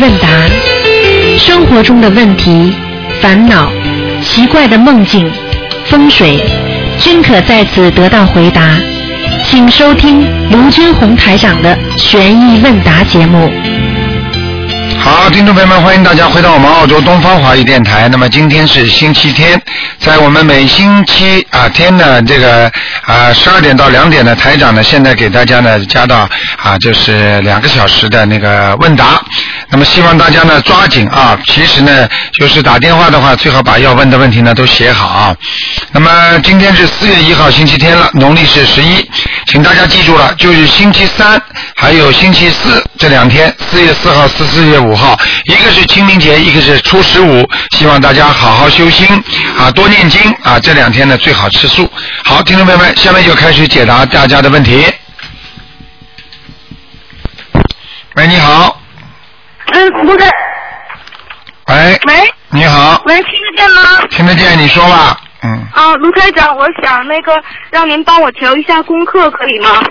问答，生活中的问题、烦恼、奇怪的梦境、风水，均可在此得到回答。请收听卢军红台长的悬疑问答节目。好，听众朋友们，欢迎大家回到我们澳洲东方华语电台。那么今天是星期天，在我们每星期啊天的这个啊十二点到两点的台长呢，现在给大家呢加到啊就是两个小时的那个问答。那么希望大家呢抓紧啊，其实呢就是打电话的话，最好把要问的问题呢都写好啊。那么今天是四月一号星期天了，农历是十一，请大家记住了，就是星期三还有星期四这两天，四月四号、四四月五号，一个是清明节，一个是初十五，希望大家好好修心啊，多念经啊，这两天呢最好吃素。好，听众朋友们，下面就开始解答大家的问题。喂，你好，嗯，卢台，喂，喂你好，喂，听得见吗？听得见，你说吧，嗯。啊，卢台长，我想那个让您帮我调一下功课，可以吗？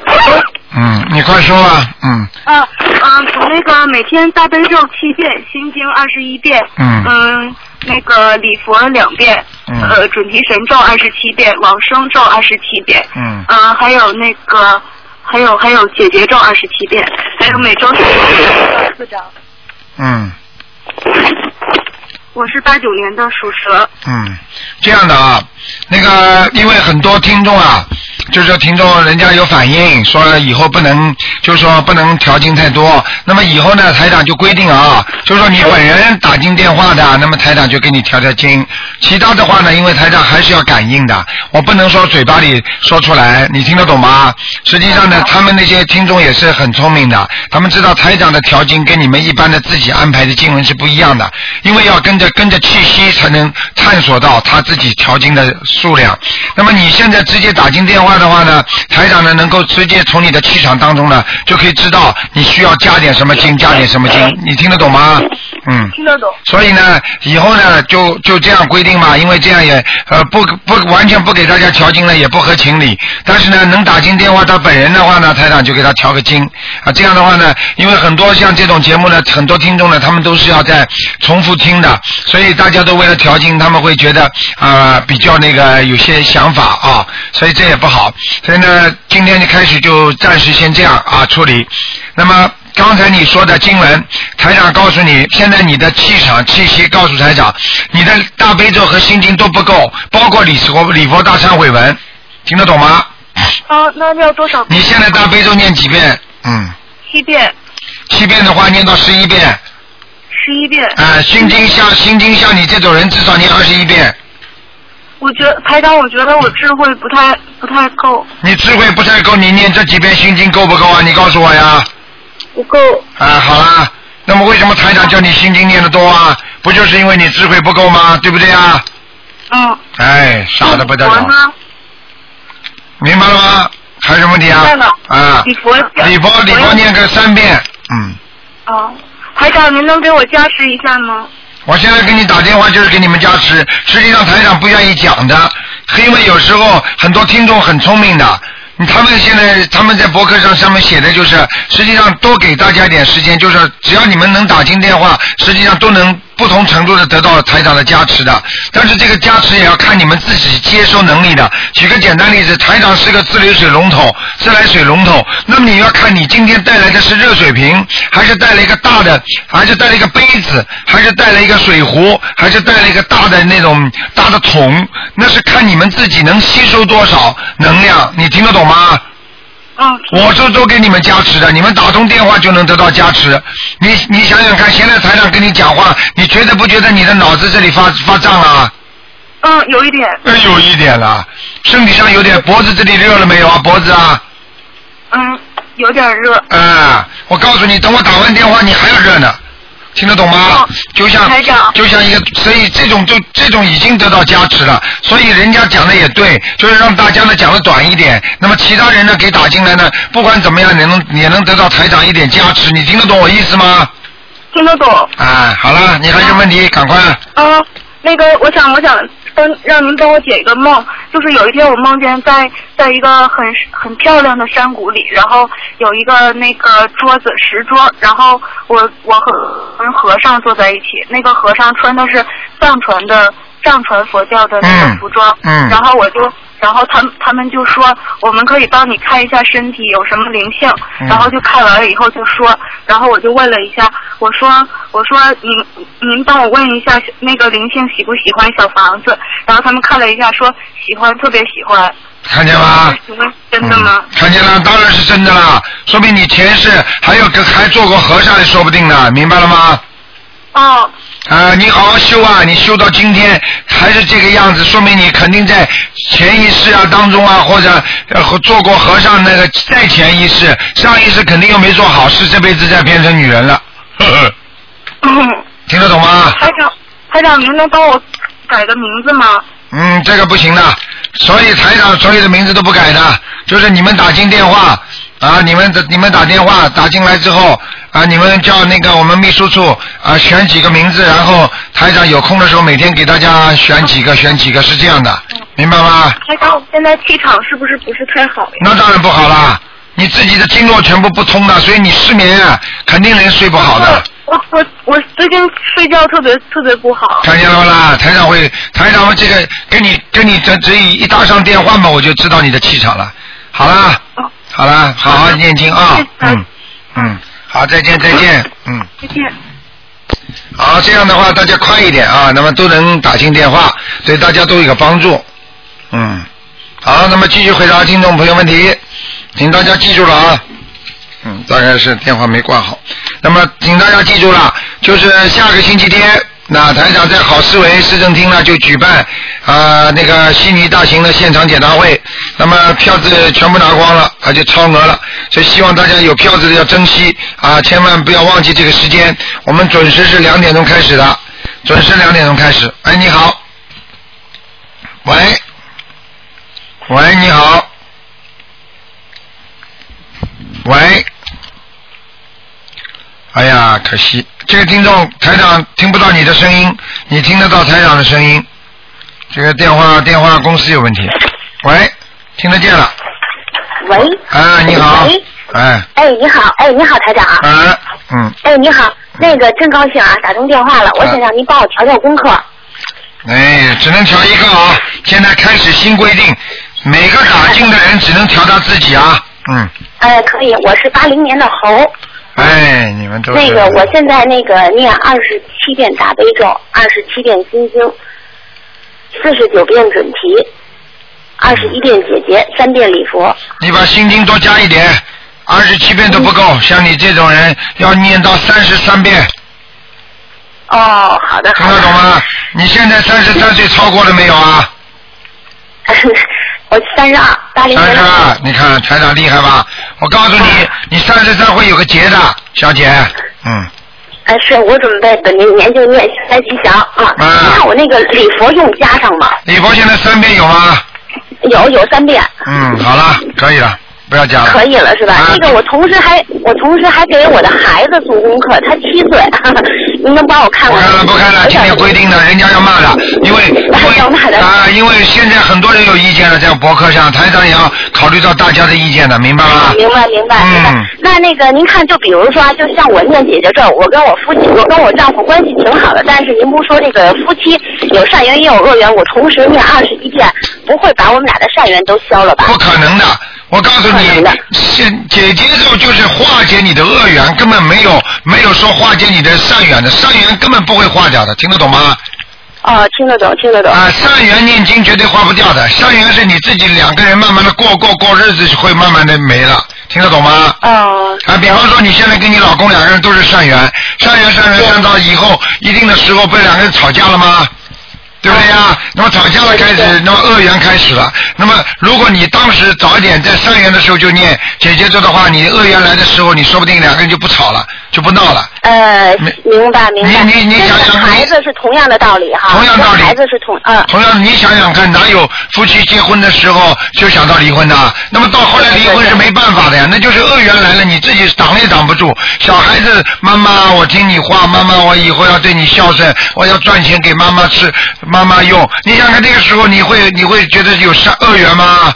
嗯，你快说吧，嗯。啊啊，从那个每天大悲咒七遍，心经二十一遍，嗯。嗯，那个礼佛两遍，嗯。呃，准提神咒二十七遍，往生咒二十七遍，嗯。啊，还有那个，还有还有解结咒二十七遍，还有每周四。张。嗯。我是八九年的属蛇，嗯，这样的啊，那个因为很多听众啊，就是说听众人家有反映说以后不能，就是说不能调经太多。那么以后呢，台长就规定啊，就是说你本人打进电话的，那么台长就给你调调经。其他的话呢，因为台长还是要感应的，我不能说嘴巴里说出来，你听得懂吗？实际上呢，他们那些听众也是很聪明的，他们知道台长的调经跟你们一般的自己安排的经文是不一样的，因为要跟着跟着气息才能探索到他自己调经的数量。那么你现在直接打进电话的话呢，台长呢能够直接从你的气场当中呢就可以知道你需要加点什么经，加点什么经，你听得懂吗？嗯。听得懂。所以呢，以后呢就就这样规定嘛，因为这样也呃不不完全不给大家调经呢，也不合情理。但是呢，能打进电话他本人的话呢，台长就给他调个经啊。这样的话呢，因为很多像这种节目呢，很多听众呢，他们都是要在重复听的，所以大家都为了调经，他们会觉得啊、比较那个有些想法啊，所以这也不好。所以呢，今天就开始就暂时先这样啊处理。那么。刚才你说的经文，台长告诉你，现在你的气场、气息告诉台长，你的大悲咒和心经都不够，包括礼佛、礼佛大忏悔文，听得懂吗？啊，那要多少？你现在大悲咒念几遍？嗯，七遍，七遍的话念到十一遍，十一遍。啊、心经像心经像你这种人至少念二十一遍，我觉得台长，我觉得我智慧不太不太够，你智慧不太够，你念这几遍心经够不够啊？你告诉我呀。不够。啊，好啦，那么为什么台长叫你心经念的多啊？不就是因为你智慧不够吗？对不对啊？嗯。哎，傻的不得了？明白了吗？还有什么问题啊？啊，礼佛。礼佛礼佛念个三遍，嗯，哦，台长，您能给我加持一下吗？我现在给你打电话就是给你们加持，实际上台长不愿意讲的，因为有时候很多听众很聪明的。他们现在他们在博客上上面写的就是，实际上多给大家一点时间，就是只要你们能打进电话，实际上都能不同程度的得到了台长的加持的。但是这个加持也要看你们自己接收能力的。举个简单例子，台长是个自来水龙头，自来水龙头，那么你要看你今天带来的是热水瓶，还是带了一个大的，还是带了一个杯子，还是带了一个水壶，还是带了一个大的那种大的桶，那是看你们自己能吸收多少能量，你听得懂吗？嗯。我这都给你们加持的，你们打通电话就能得到加持。你你想想看，现在台长跟你讲话，你觉得不觉得你的脑子这里发发胀了？嗯，有一点。嗯，有一点了，身体上有点，脖子这里热了没有啊？脖子啊？嗯，有点热。啊，我告诉你，等我打完电话，你还要热呢。听得懂吗？就像就像一个，所以这种就这种已经得到加持了，所以人家讲的也对，就是让大家呢讲的短一点，那么其他人呢给打进来呢，不管怎么样，也能也能得到台长一点加持，你听得懂我意思吗？听得懂。啊，好了，你还有问题，赶快。啊，那个，我想，我想帮让您帮我解一个梦，就是有一天我梦见在在一个很很漂亮的山谷里，然后有一个那个桌子石桌，然后我我和跟和尚坐在一起，那个和尚穿的是藏传的藏传佛教的那嗯个服装，嗯然后我就。然后他们他们就说，我们可以帮你看一下身体有什么灵性，嗯然后就看完了以后就说，然后我就问了一下，我说我说您您帮我问一下那个灵性喜不喜欢小房子，然后他们看了一下说喜欢，特别喜欢。看见吗？请问真的吗？嗯？看见了，当然是真的啦，说明你前世还有个还做过和尚也说不定呢，明白了吗？哦，啊，你好好修啊！你修到今天还是这个样子，说明你肯定在前一世啊当中啊，或者呃做过和尚那个再前一世，上一世肯定又没做好事，这辈子再变成女人了。呵呵，嗯听得懂吗？台长，台长，您能帮我改个名字吗？嗯，这个不行的，所以台长所有的名字都不改的，就是你们打进电话啊，你们的你们打电话打进来之后啊，你们叫那个我们秘书处啊选几个名字，然后台长有空的时候每天给大家选几个选几个，是这样的，明白吗？台长，我现在气场是不是不是太好呀？那当然不好啦，你自己的经络全部不通的，所以你失眠啊，肯定人睡不好的。我我我最近睡觉特别特别不好。看见了吗啦？台长会，台长会这个跟你跟你这这一搭上电话嘛，我就知道你的气场了。好啦，哦，好啦，好好念经啊嗯嗯，好，再见再见，嗯，再见。好，这样的话大家快一点啊，那么都能打进电话，对大家都有一个帮助，嗯，好，那么继续回答听众朋友问题，请大家记住了啊。嗯，大概是电话没挂好。那么，请大家记住了，就是下个星期天，那台长在好思维市政厅呢就举办啊、呃那个悉尼大型的现场解答会。那么票子全部拿光了，而且超额了，所以希望大家有票子的要珍惜啊，千万不要忘记这个时间。我们准时是两点钟开始的，准时两点钟开始。哎，你好，喂，喂，你好，喂。哎呀，可惜这个听众台长听不到你的声音，你听得到台长的声音。这个电话电话公司有问题。喂，听得见了。喂，啊，你好喂。哎，哎，你好，哎，你好，台长。啊，嗯，哎，你好，那个真高兴啊，打通电话了，我想让您帮我调调功课。哎，只能调一个啊。现在开始新规定，每个打进的人只能调到自己啊。嗯，哎，可以，我是八零年的猴。哎，你们都是那个，我现在那个念二十七遍大悲咒，二十七遍心经，四十九遍准提，二十一遍姐姐，三遍礼佛。你把心经多加一点，二十七遍都不够，像你这种人要念到三十三遍。哦，好的，听。得懂吗？你现在三十三岁超过了没有啊？我三十二，八零三。十二，你看台长厉害吧？我告诉你，你三十三会有个结的，小姐。嗯，哎，是我准备本年年就念三吉祥啊。啊你看我那个礼佛用加上吗？礼佛现在三遍有吗？有有三遍。嗯，好了，可以了，不要讲了。可以了是吧？啊那个我同时还我同时还给我的孩子做功课，他七岁，您能帮我看看？不看了，不看了，今天规定的，人家要骂的，因为 啊，因为现在很多人有意见了，在博客上，台长也要考虑到大家的意见的，明白吗？明白明白明白。嗯那那个您看，就比如说啊，就像我念姐姐咒，我跟我夫妻，我跟我丈夫关系挺好的，但是您不说这个夫妻有善缘也有恶缘，我同时念二十一遍，不会把我们俩的善缘都消了吧？不可能的，我告诉你现姐姐咒就是化解你的恶缘，根本没有没有说化解你的善缘的，善缘根本不会化掉的，听得懂吗？啊，听得懂听得懂。啊，善缘念经绝对化不掉的，善缘是你自己两个人慢慢的过过过日子，会慢慢的没了，听得懂吗？哦，啊，比方说你现在跟你老公两个人都是善缘，善缘善缘善到以后一定的时候，不是两个人吵架了吗？对不对呀？那么吵架了开始，那么恶缘开始了。那么如果你当时早一点在善缘的时候就念姐姐咒的话，你恶缘来的时候，你说不定两个人就不吵了，就不闹了。呃，明白明白。你你你跟想想孩子是同样的道理哈，同样道理孩子是同嗯。同样，你想想看，哪有夫妻结婚的时候就想到离婚的？那么到后来离婚是没办法的呀，那就是恶缘来了，你自己挡也挡不住。小孩子，妈妈，我听你话，妈妈，我以后要对你孝顺，我要赚钱给妈妈吃，妈妈用。你想看那个时候，你会你会觉得有善恶缘吗？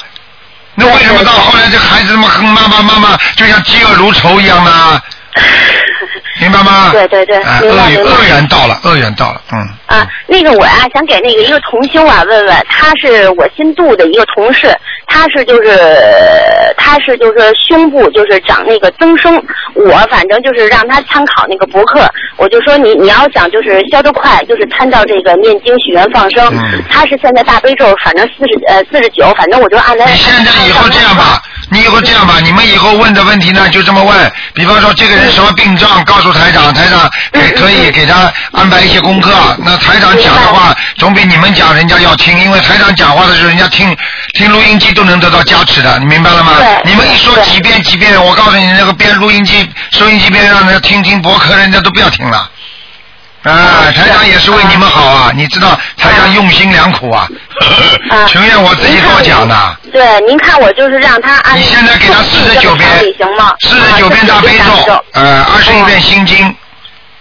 那为什么到后来这孩子这么恨妈妈妈妈，就像嫉恶如仇一样呢？this is a 明白吗？对对对啊，明白明白恶缘到了，恶缘到了，嗯。啊，那个我呀、想给那个一个同修啊问问，他是我新度的一个同事，他是就是他是就是胸部就是长那个增生，我反正就是让他参考那个博客，我就说你你要想就是消得快，就是参照这个念经许愿放生，嗯他是现在大悲咒反正四十呃四十九，反正我就按他。你现在以后这样吧，你以后这样吧，你们以后问的问题呢，就这么问。比方说这个人什么病状，告诉台长，台长也 可以给他安排一些功课。那台长讲的话，总比你们讲人家要听，因为台长讲话的时候，人家听听录音机都能得到加持的，你明白了吗？你们一说几遍几遍，我告诉你，那个边录音机、收音机边让人家听听博客，人家都不要听了。啊，台长也是为你们好啊！你知道台长用心良苦啊，啊。全怨我自己多讲的。对，您看我就是让他按你现在给他四十九遍行吗？，四十九遍大悲咒，呃，二十一遍心经，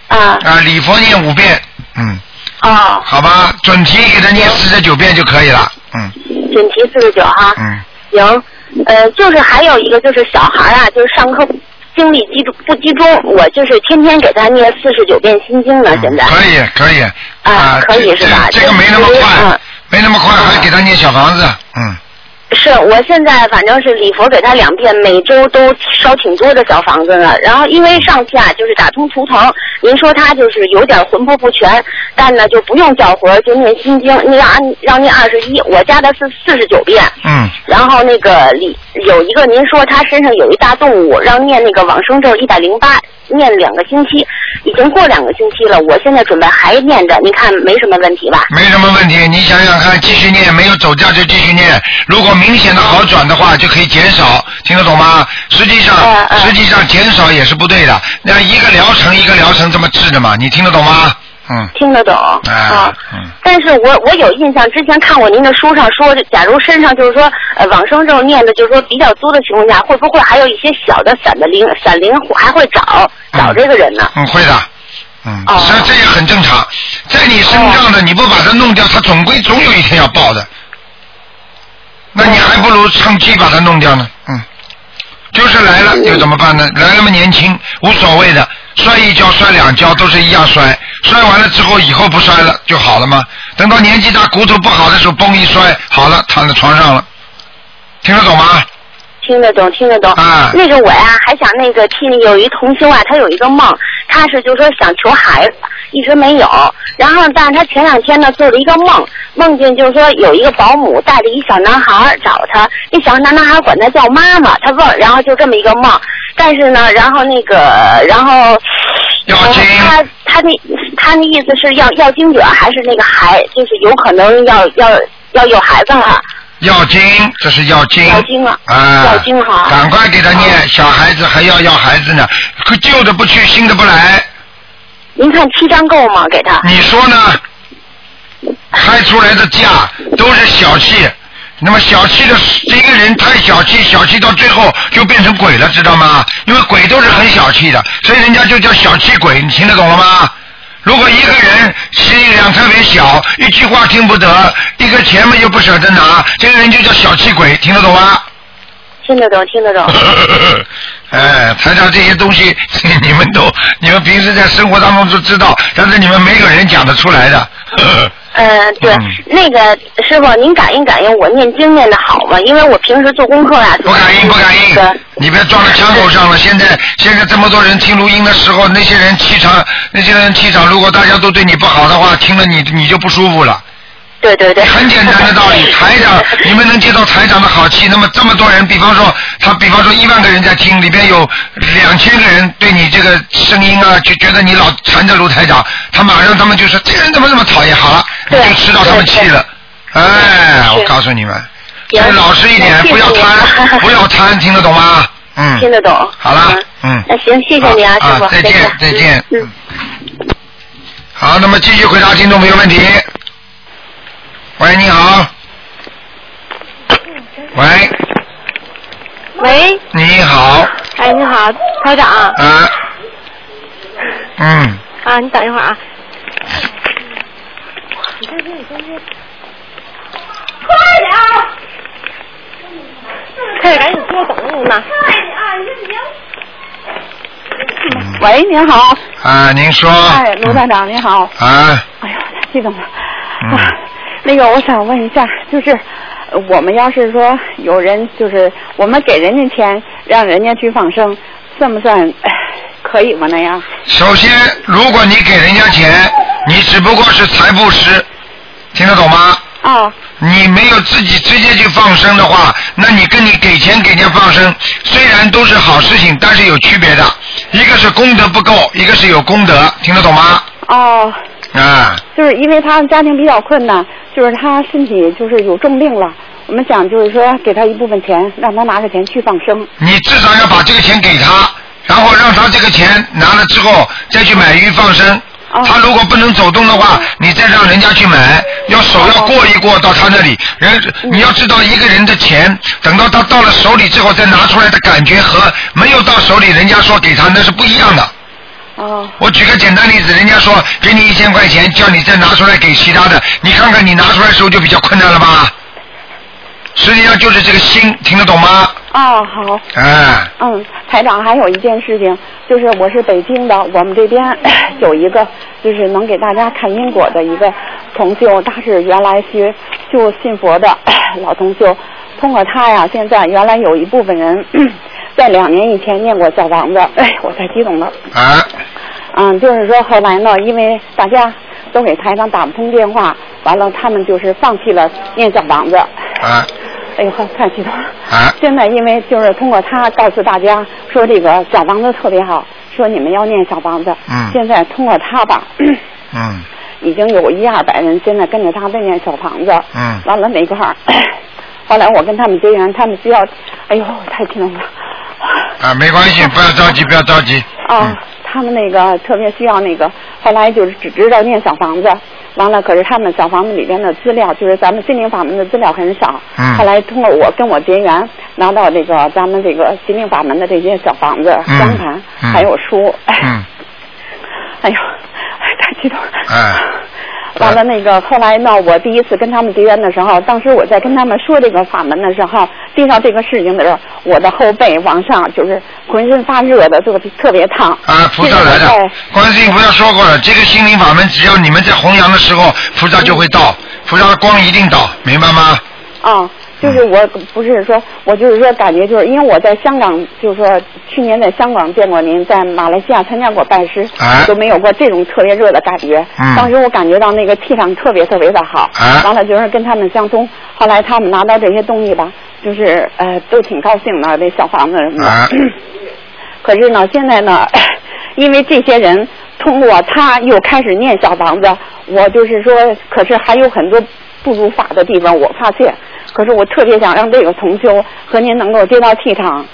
啊。啊，礼佛念五遍，嗯，哦，好吧，准提给他念四十九遍就可以了，嗯。准提四十九哈。嗯，行，呃，就是还有一个就是小孩啊，就是上课精力集中不集中，我就是天天给他念四十九遍心经呢，现在。可以可以，啊可以是吧？这这个没那么快嗯，没那么快，还给他念小房子，嗯，是我现在反正是礼佛给他两遍，每周都烧挺多的小房子呢。然后因为上次啊就是打通图腾，您说他就是有点魂魄不全，但呢就不用叫魂，就念心经，你让按让念二十一，我加的是四十九遍。嗯，然后那个里有一个您说他身上有一大动物，让念那个往生咒一百零八，念两个星期，已经过两个星期了，我现在准备还念着，您看没什么问题吧？没什么问题，你想想看，继续念，没有走掉就继续念。如果明显的好转的话，就可以减少，听得懂吗？实际上，实际上减少也是不对的。那一个疗程一个疗程这么治的嘛，你听得懂吗？嗯，听得懂哎啊。嗯但是我我有印象，之前看过您的书上说，假如身上就是说呃往生咒念的，就是说比较多的情况下，会不会还有一些小的散的灵散灵还会找找这个人呢？嗯，会的。嗯，哦这这也很正常，在你身上的你不把它弄掉，它总归总有一天要爆的。那你还不如趁机把它弄掉呢。嗯，就是来了又怎么办呢？来那么年轻，无所谓的，摔一跤摔两跤都是一样摔，摔完了之后以后不摔了就好了吗？等到年纪大骨头不好的时候，嘣一摔，好了，躺在床上了，听得懂吗？听得懂，听得懂。啊那个我呀，还想那个替有一同修啊，他有一个梦，他是就说想求孩子，一直没有。然后，但是他前两天呢做了一个梦，梦见就是说有一个保姆带着一小男孩找他，那小男男孩管他叫妈妈，他问，然后就这么一个梦。但是呢，然后那个，然后。要经他他那他那意思是要要经者还是那个孩，就是有可能要要要有孩子了。要经，这是要经。要经啊啊，要经哈赶快给他念，小孩子还要要孩子呢，可旧的不去，新的不来，您看七张够吗？给他？你说呢？开出来的价都是小气，那么小气的这个人太小气，小气到最后就变成鬼了，知道吗？因为鬼都是很小气的，所以人家就叫小气鬼，你听得懂了吗？如果一个人心量特别小，一句话听不得，一个钱嘛又不舍得拿，这个人就叫小气鬼，听得懂吗？听得懂，听得懂。哎，台长这些东西，你们都，你们平时在生活当中都知道，但是你们没有人讲得出来的。嗯，对，嗯那个师傅，您感应感应我念经念的好吗？因为我平时做功课呀、不感应，不感那个应，你别撞到枪口上了。现在现在这么多人听录音的时候，那些人气场，那些人气场，如果大家都对你不好的话，听了你你就不舒服了。对对对。很简单的道理，台长，你们能接到台长的好气，那么这么多人，比方说他，比方说一万个人在听，里边有两千个人对你这个声音啊，就觉得你老缠着卢台长，他马上他们就说这人怎么这么讨厌，好了，你就知道他们气了。哎，我告诉你们，老实一点，不要贪，不要贪，听得懂吗？嗯。听得懂。好了，嗯。那行，谢谢你啊，师傅，再见，再见。嗯。好，那么继续回答听众朋友问题。喂，你好。喂，喂，你好，哎，你好，台长。啊，嗯，啊，你等一会儿啊。快点赶紧坐，等着呢。嗯喂，您好。啊，您说。哎，卢站长您好。啊，哎呦，太激动了。嗯啊，那个我想问一下，就是呃我们要是说有人就是我们给人家钱，让人家去放生，算不算哎可以吗？那样？首先，如果你给人家钱，你只不过是财布施，听得懂吗？啊你没有自己直接去放生的话，那你跟你给钱给人家放生，虽然都是好事情，但是有区别的。一个是功德不够，一个是有功德，听得懂吗？哦，啊，就是因为他们家庭比较困难，就是他身体就是有重病了，我们想就是说给他一部分钱，让他拿着钱去放生。你至少要把这个钱给他，然后让他这个钱拿了之后再去买鱼放生。哦他如果不能走动的话，你再让人家去买，要手要过一过到他那里。人你要知道，一个人的钱，等到他到了手里之后再拿出来的感觉和没有到手里人家说给他那是不一样的。哦我举个简单例子，人家说给你一千块钱，叫你再拿出来给其他的，你看看你拿出来的时候就比较困难了吧？实际上就是这个心，听得懂吗？哦，好。哎，嗯，台长，还有一件事情，就是我是北京的，我们这边 有一个就是能给大家看因果的一个同修，他是原来学就信佛的 老同修，通过他呀，现在原来有一部分人 在两年以前念过小房子，哎，我太激动了。啊，嗯，就是说后来呢，因为大家都给台长打不通电话，完了他们就是放弃了念小房子。啊，哎呦，呵太激动了！啊现在因为就是通过他告诉大家说这个小房子特别好，说你们要念小房子。嗯现在通过他吧，嗯已经有一二百人现在跟着他在念小房子。嗯完了那块儿，后来我跟他们结缘，他们需要，哎呦，太激动了。啊，没关系，不要着急，不要着急。啊，他们那个特别需要那个，后来就是只知道念小房子，完了，可是他们小房子里边的资料，就是咱们心灵法门的资料很少。嗯后来通过我跟我结缘，拿到这个咱们这个心灵法门的这些小房子、嗯光盘，嗯还有书，哎，嗯，哎呦，哎，太激动了。哎。完了，那个后来呢，我第一次跟他们结缘的时候，当时我在跟他们说这个法门的时候，提到这个事情的时候，我的后背往上就是浑身发热的，特别特别烫。啊，菩萨来的，观世音菩萨说过了，这个心灵法门，只要你们在弘扬的时候，菩萨就会到，菩萨的光一定到，明白吗？啊，就是我不是说，我就是说感觉就是因为我在香港，就是说去年在香港见过您，在马来西亚参加过拜师，哎都没有过这种特别热的感觉。嗯当时我感觉到那个气场特别特别的好，哎完了就是跟他们相通。后来他们拿到这些东西吧，就是呃都挺高兴的，那小房子什么的。哎 可是呢，现在呢，因为这些人通过他又开始念小房子，我就是说，可是还有很多不如法的地方，我发现。可是我特别想让这个同修和您能够接到气场。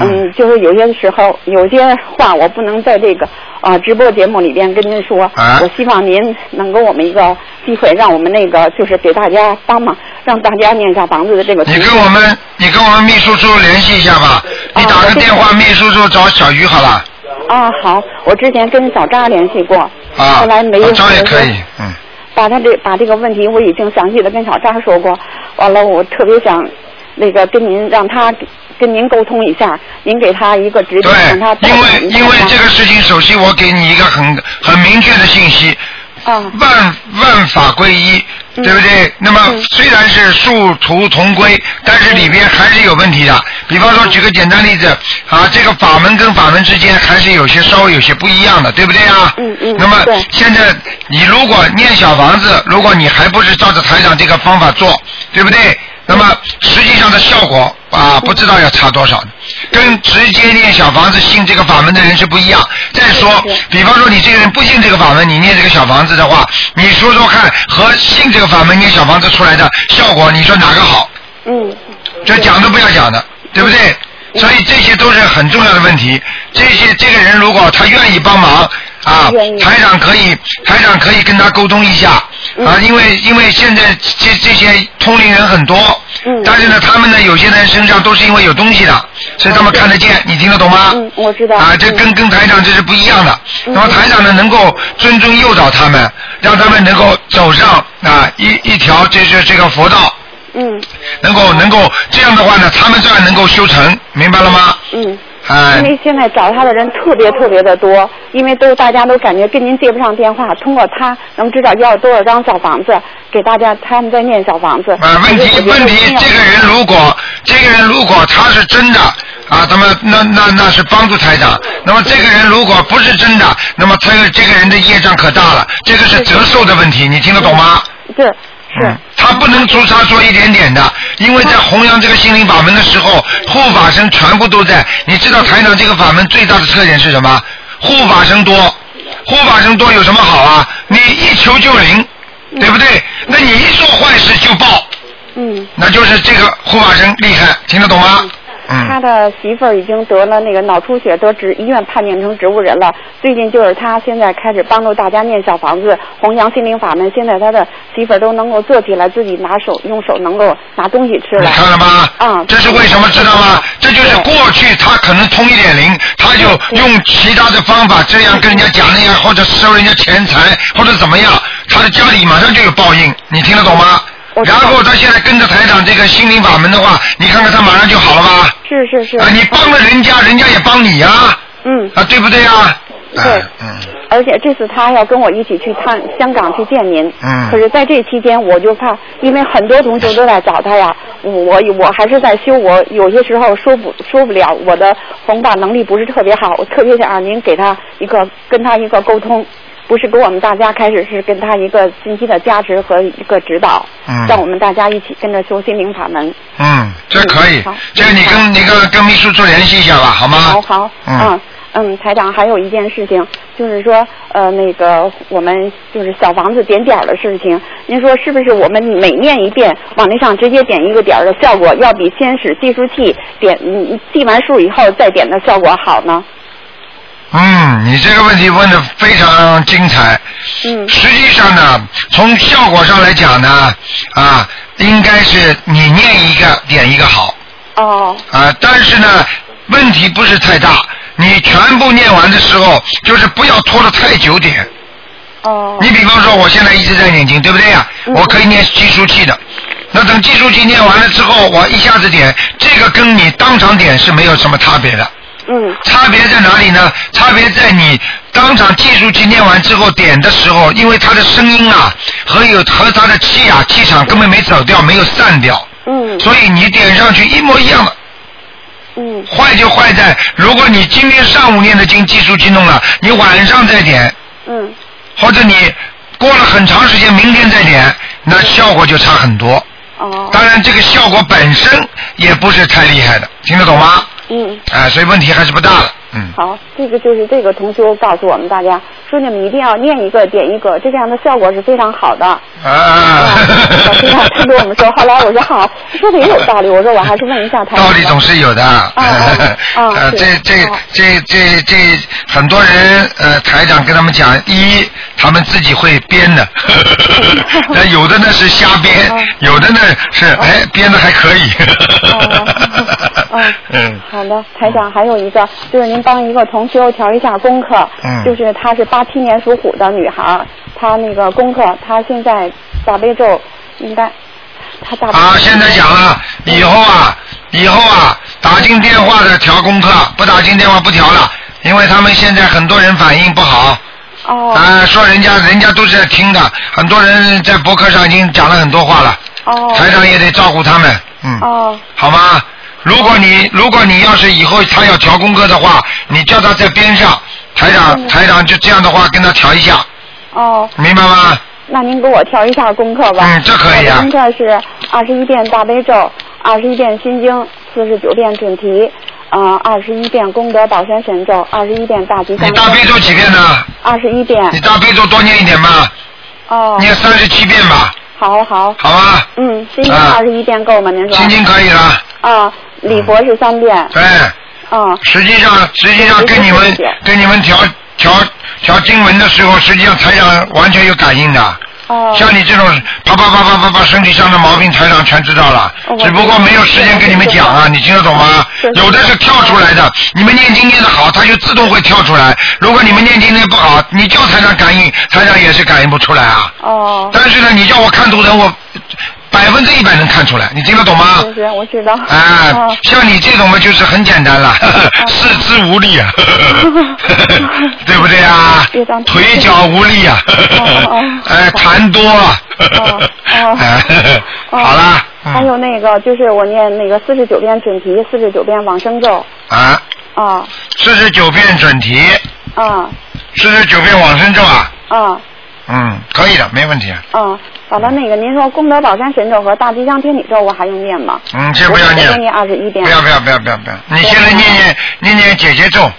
嗯，就是有些时候有些话我不能在这个啊、直播节目里边跟您说，啊我希望您能给我们一个机会，让我们那个就是给大家帮忙，让大家念小房子的这个你。跟我们，你跟我们秘书处联系一下吧。你打个电话，秘书处找小鱼好了。啊，好，我之前跟小张联系过，啊，后来没有小张也可以，嗯。把他这把这个问题我已经详细的跟小张说过，完了我特别想那个跟您让他跟您沟通一下，您给他一个指点，让他对，因为因为这个事情，首先我给你一个很很明确的信息，啊万万法归一，嗯对不对？那么虽然是殊途同归，但是里边还是有问题的。比方说，举个简单例子啊，这个法门跟法门之间还是有些稍微有些不一样的，对不对啊？嗯嗯那么现在你如果念小房子，如果你还不是照着台长这个方法做，对不对？那么实际上的效果啊，不知道要差多少，跟直接念小房子信这个法门的人是不一样。再说比方说你这个人不信这个法门，你念这个小房子的话，你说说看，和信这个法门念小房子出来的效果，你说哪个好？嗯这讲都不要讲的，对不对？所以这些都是很重要的问题。这些这个人如果他愿意帮忙啊，台长可以台长可以跟他沟通一下嗯啊，因为因为现在这这些通灵人很多嗯，但是呢，他们呢有些人身上都是因为有东西的，所以他们看得见，你听得懂吗？嗯，我知道。啊，这嗯跟跟台长这是不一样的。嗯那么台长呢，能够谆谆诱导他们，让他们能够走上啊一一条这是这个佛道。嗯能够能够这样的话呢，他们这样能够修成，明白了吗？嗯。哎因，为现在找他的人特别特别的多，因为都大家都感觉跟您接不上电话，通过他能知道要多少张小房子，给大家他们在念小房子。啊，问题问题这个人如果这个人如果他是真的啊，那么那那那是帮助台长。那么这个人如果不是真的，那么他这个人的业障可大了，这个是折寿的问题，你听得懂吗？是是嗯，他不能出差错一点点的，因为在弘扬这个心灵法门的时候，护法神全部都在。你知道台长这个法门最大的特点是什么？护法神多，护法神多有什么好啊？你一求就灵，对不对？那你一做坏事就报，嗯。那就是这个护法神厉害，听得懂吗？他嗯，的媳妇儿已经得了那个脑出血，得植医院判定成植物人了。最近就是他现在开始帮助大家念小房子，弘扬心灵法门。现在他的媳妇儿都能够坐起来，自己拿手用手能够拿东西吃你了。看了吗？嗯这是为什么知道吗？这就是过去他可能通一点灵，他就用其他的方法这样跟人家讲那样，或者收人家钱财，或者怎么样，他的家里马上就有报应，你听得懂吗？然后他现在跟着台长这个心灵法门的话，你看看他马上就好了吧？是是是。啊，你帮了人家，人家也帮你呀、嗯。啊，对不对呀？对哎嗯，而且这次他要跟我一起去探香港去见您。嗯可是在这期间，我就怕，因为很多同学都在找他呀，我我我还是在修，我有些时候说不说不了，我的弘法能力不是特别好，我特别想让您给他一个跟他一个沟通。不是给我们大家开始，是跟他一个信息的加持和一个指导，嗯让我们大家一起跟着修心灵法门。嗯，这可以嗯好，这个你跟你跟跟秘书处联系一下吧，好吗？好好，嗯嗯嗯，台长，还有一件事情，就是说，呃，那个我们就是小房子点点儿的事情，您说是不是我们每念一遍，往那上直接点一个点儿的效果，要比先使计数器点嗯计完数以后再点的效果好呢？嗯，你这个问题问的非常精彩。嗯实际上呢，从效果上来讲呢，啊，应该是你念一个点一个好哦啊，但是呢，问题不是太大。你全部念完的时候，就是不要拖得太久点。哦你比方说，我现在一直在念经，对不对呀？嗯我可以念计数器的。那等计数器念完了之后，我一下子点，这个跟你当场点是没有什么差别的。嗯差别在哪里呢？差别在你当场技术去念完之后点的时候，因为他的声音啊和有和他的气啊气场根本没走掉，没有散掉，嗯所以你点上去一模一样的。嗯坏就坏在，如果你今天上午念的经技术去弄了，你晚上再点，嗯或者你过了很长时间明天再点，那效果就差很多。哦当然，这个效果本身也不是太厉害的，听得懂吗？嗯。啊，所以问题还是不大了，嗯。好，这个就是这个同修告诉我们大家，说你们一定要念一个点一个，这样的效果是非常好的。啊，老师他他跟我们说，后来我说好，说的也有道理，我说我还是问一下他。道理总是有的。哦哦 呃，是这这哦这这这很多人呃，台长跟他们讲，一他们自己会编的，那有的呢是瞎编哦，有的呢是哎编的还可以。哦，嗯好的，台长还有一个，就是您帮一个同修调一下功课，嗯。就是她是八七年属虎的女孩，她那个功课，她现在大悲咒应该，她大悲咒啊，现在讲了，以后啊，以后啊，打进电话的调功课，不打进电话不调了，因为他们现在很多人反应不好。哦。啊，说人家人家都是在听的，很多人在博客上已经讲了很多话了，哦。台长也得照顾他们，嗯，哦。好吗？如果你如果你要是以后他要调功课的话，你叫他在边上，台长嗯台长就这样的话跟他调一下，哦，明白吗？那您给我调一下功课吧。嗯这可以啊功课是二十一遍大悲咒，二十一遍心经，四十九遍准提，呃，二十一遍功德宝山神咒，二十一遍大吉祥你大悲咒几遍呢？二十一遍。你大悲咒多念一点吧，哦。念三十七遍吧，好好。好吧？嗯，心经啊二十一遍够吗？您说。心经可以了，啊，礼佛是三遍。对。嗯。实际上，实际上跟你们跟你们调调调经文的时候，实际上台长完全有感应的。哦。像你这种啪啪啪啪啪啪身体上的毛病，台长全知道了哦，只不过没有时间跟你们讲啊，你听得懂吗？有的是跳出来的，你们念经念得好，它就自动会跳出来。如果你们念经念不好，你叫台长感应，台长也是感应不出来啊。哦。但是呢，你叫我看图腾，我百分之一百能看出来，你听得懂吗？是是，我知道。啊哦，像你这种嘛，就是很简单了，四肢无力啊，对不对啊？腿脚无力啊 哎，痰多啊。好啦，还有嗯那个，就是我念那个四十九遍准提，四十九遍往生咒。啊，啊四十九遍准提，啊四十九遍往生咒啊，啊嗯，可以的，没问题。啊！好了，那个您说功德宝山神咒和大吉祥天女咒，我还用念吗？嗯，这不要念。我，念二十一遍。不要不要不要不要不要，你现在念念念念姐姐咒，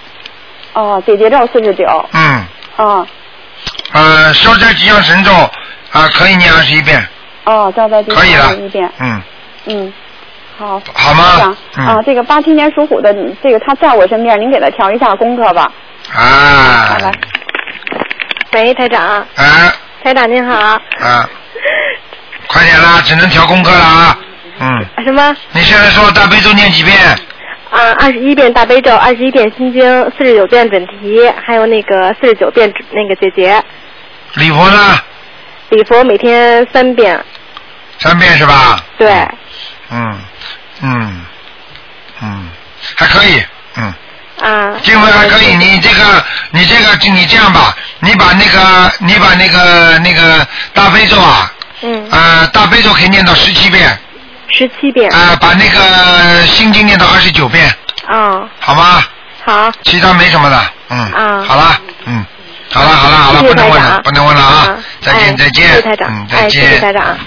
哦，姐姐咒四十九。嗯，啊呃，消灾吉祥神咒啊，可以念二十一遍，哦，再再可以了。二十一遍。，嗯，嗯，好。好吗？啊，这个八七年属虎的，这个他在我身边，您给他调一下功课吧。啊。好，来，喂，台长，啊。台长您好。啊，快点啦，只能调功课了啊，嗯，什么？你现在说大悲咒念几遍？啊，二十一遍大悲咒，二十一遍心经，四十九遍准提，还有那个四十九遍那个解结。礼佛呢？礼佛每天三遍。三遍是吧？对。嗯嗯嗯，还可以，嗯。啊。经文还可以，你这个，你这个，你这样吧，你把那个，你把那个那个大悲咒啊，嗯。呃，大悲咒可以念到十七遍，十七遍。啊、把那个心经念到二十九遍，啊。好吗？好。其他没什么了，嗯。啊好了，嗯，好了好了好了，不能问了，不能问了啊啊，再见哎再见，嗯，再哎，谢谢见。台长。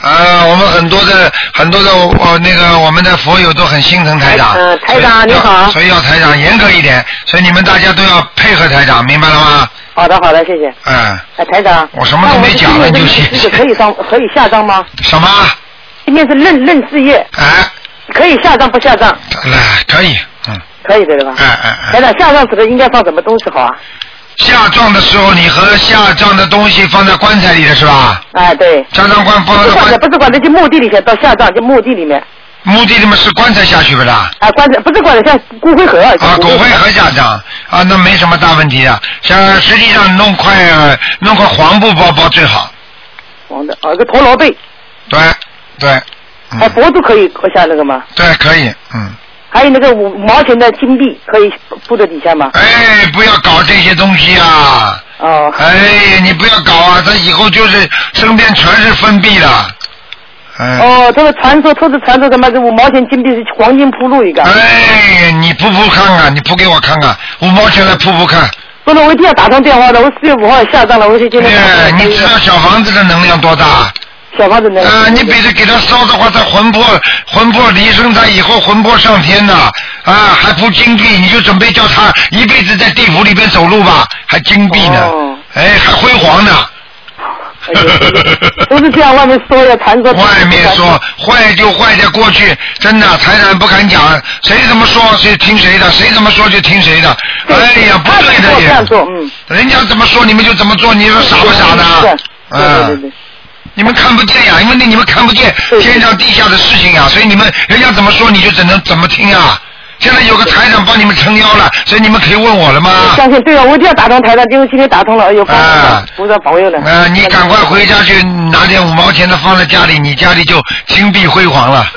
啊，我们很多的很多的我那个我们的佛友都很心疼台长。呃台长所以要你好所以要台长严格一点，所以你们大家都要配合台长，明白了吗？好的，好的，谢谢。嗯，哎，台长，我什么都没讲了，你就这写可以上，可以下葬吗？什么？今天是认认事业，哎，可以下葬不下葬？来，可以，嗯，可以的对吧？哎哎哎。台长，下葬时候应该放什么东西好啊？下葬的时候，你和下葬的东西放在棺材里的是吧？哎，对。下葬棺放不是棺材，在棺不是棺材，就墓地里面到下葬，就墓地里面。墓地里面是棺材下去不啦？啊，棺材不是棺材，像骨灰盒。啊，骨灰盒下葬啊，那没什么大问题啊。像实际上弄块呃弄块黄布包包最好。黄的，啊，个陀螺被，对对，嗯哎，脖子可以和下那个吗？对，可以，嗯。还有那个五毛钱的金币可以铺在底下吗？哎，不要搞这些东西啊！哦。哎，你不要搞啊！他以后就是身边全是分币的。哎。哦，他们传说，他是传说什么？这五毛钱金币是黄金铺路一个。哎，你铺铺看看，你铺给我看看，五毛钱来铺铺看。不能，我一定要打通电话的。我四月五号下葬了，我就今天。哎，你知道小房子的能量多大？小房子能量。啊，你比如给他烧的话，他魂魄魂魄离身，他以后魂魄上天呐！啊，还铺金币，你就准备叫他一辈子在地府里边走路吧，还金币呢，哦哎，还辉煌呢。都是这样，外面说的传说。外面说坏就坏在过去，真的台长不敢讲，谁怎么说谁听谁的，谁怎么说就听谁的。哎呀，不对的也。人家怎么说你们就怎么做，你说傻不傻的？对对对对。你们看不见呀，因为那你们看不见天上地下的事情呀，所以你们人家怎么说你就只能怎么听啊。现在有个台长帮你们撑腰了，所以你们可以问我了吗？相信对啊，我一定要打通台长，因为今天打通了，哎呦，帮菩萨保佑了。啊，你赶快回家去拿点五毛钱的放在家里，你家里就金碧辉煌了。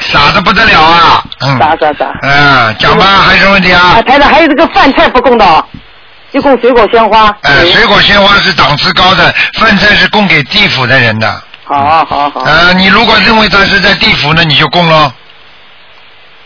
傻的不得了啊！嗯。傻傻傻。嗯，讲吧，还有什么问题啊？啊，台长，还有这个饭菜不供的啊，就供水果鲜花。呃，水果鲜花是档次高的，饭菜是供给地府的人的。好好好。呃，你如果认为他是在地府那，你就供喽。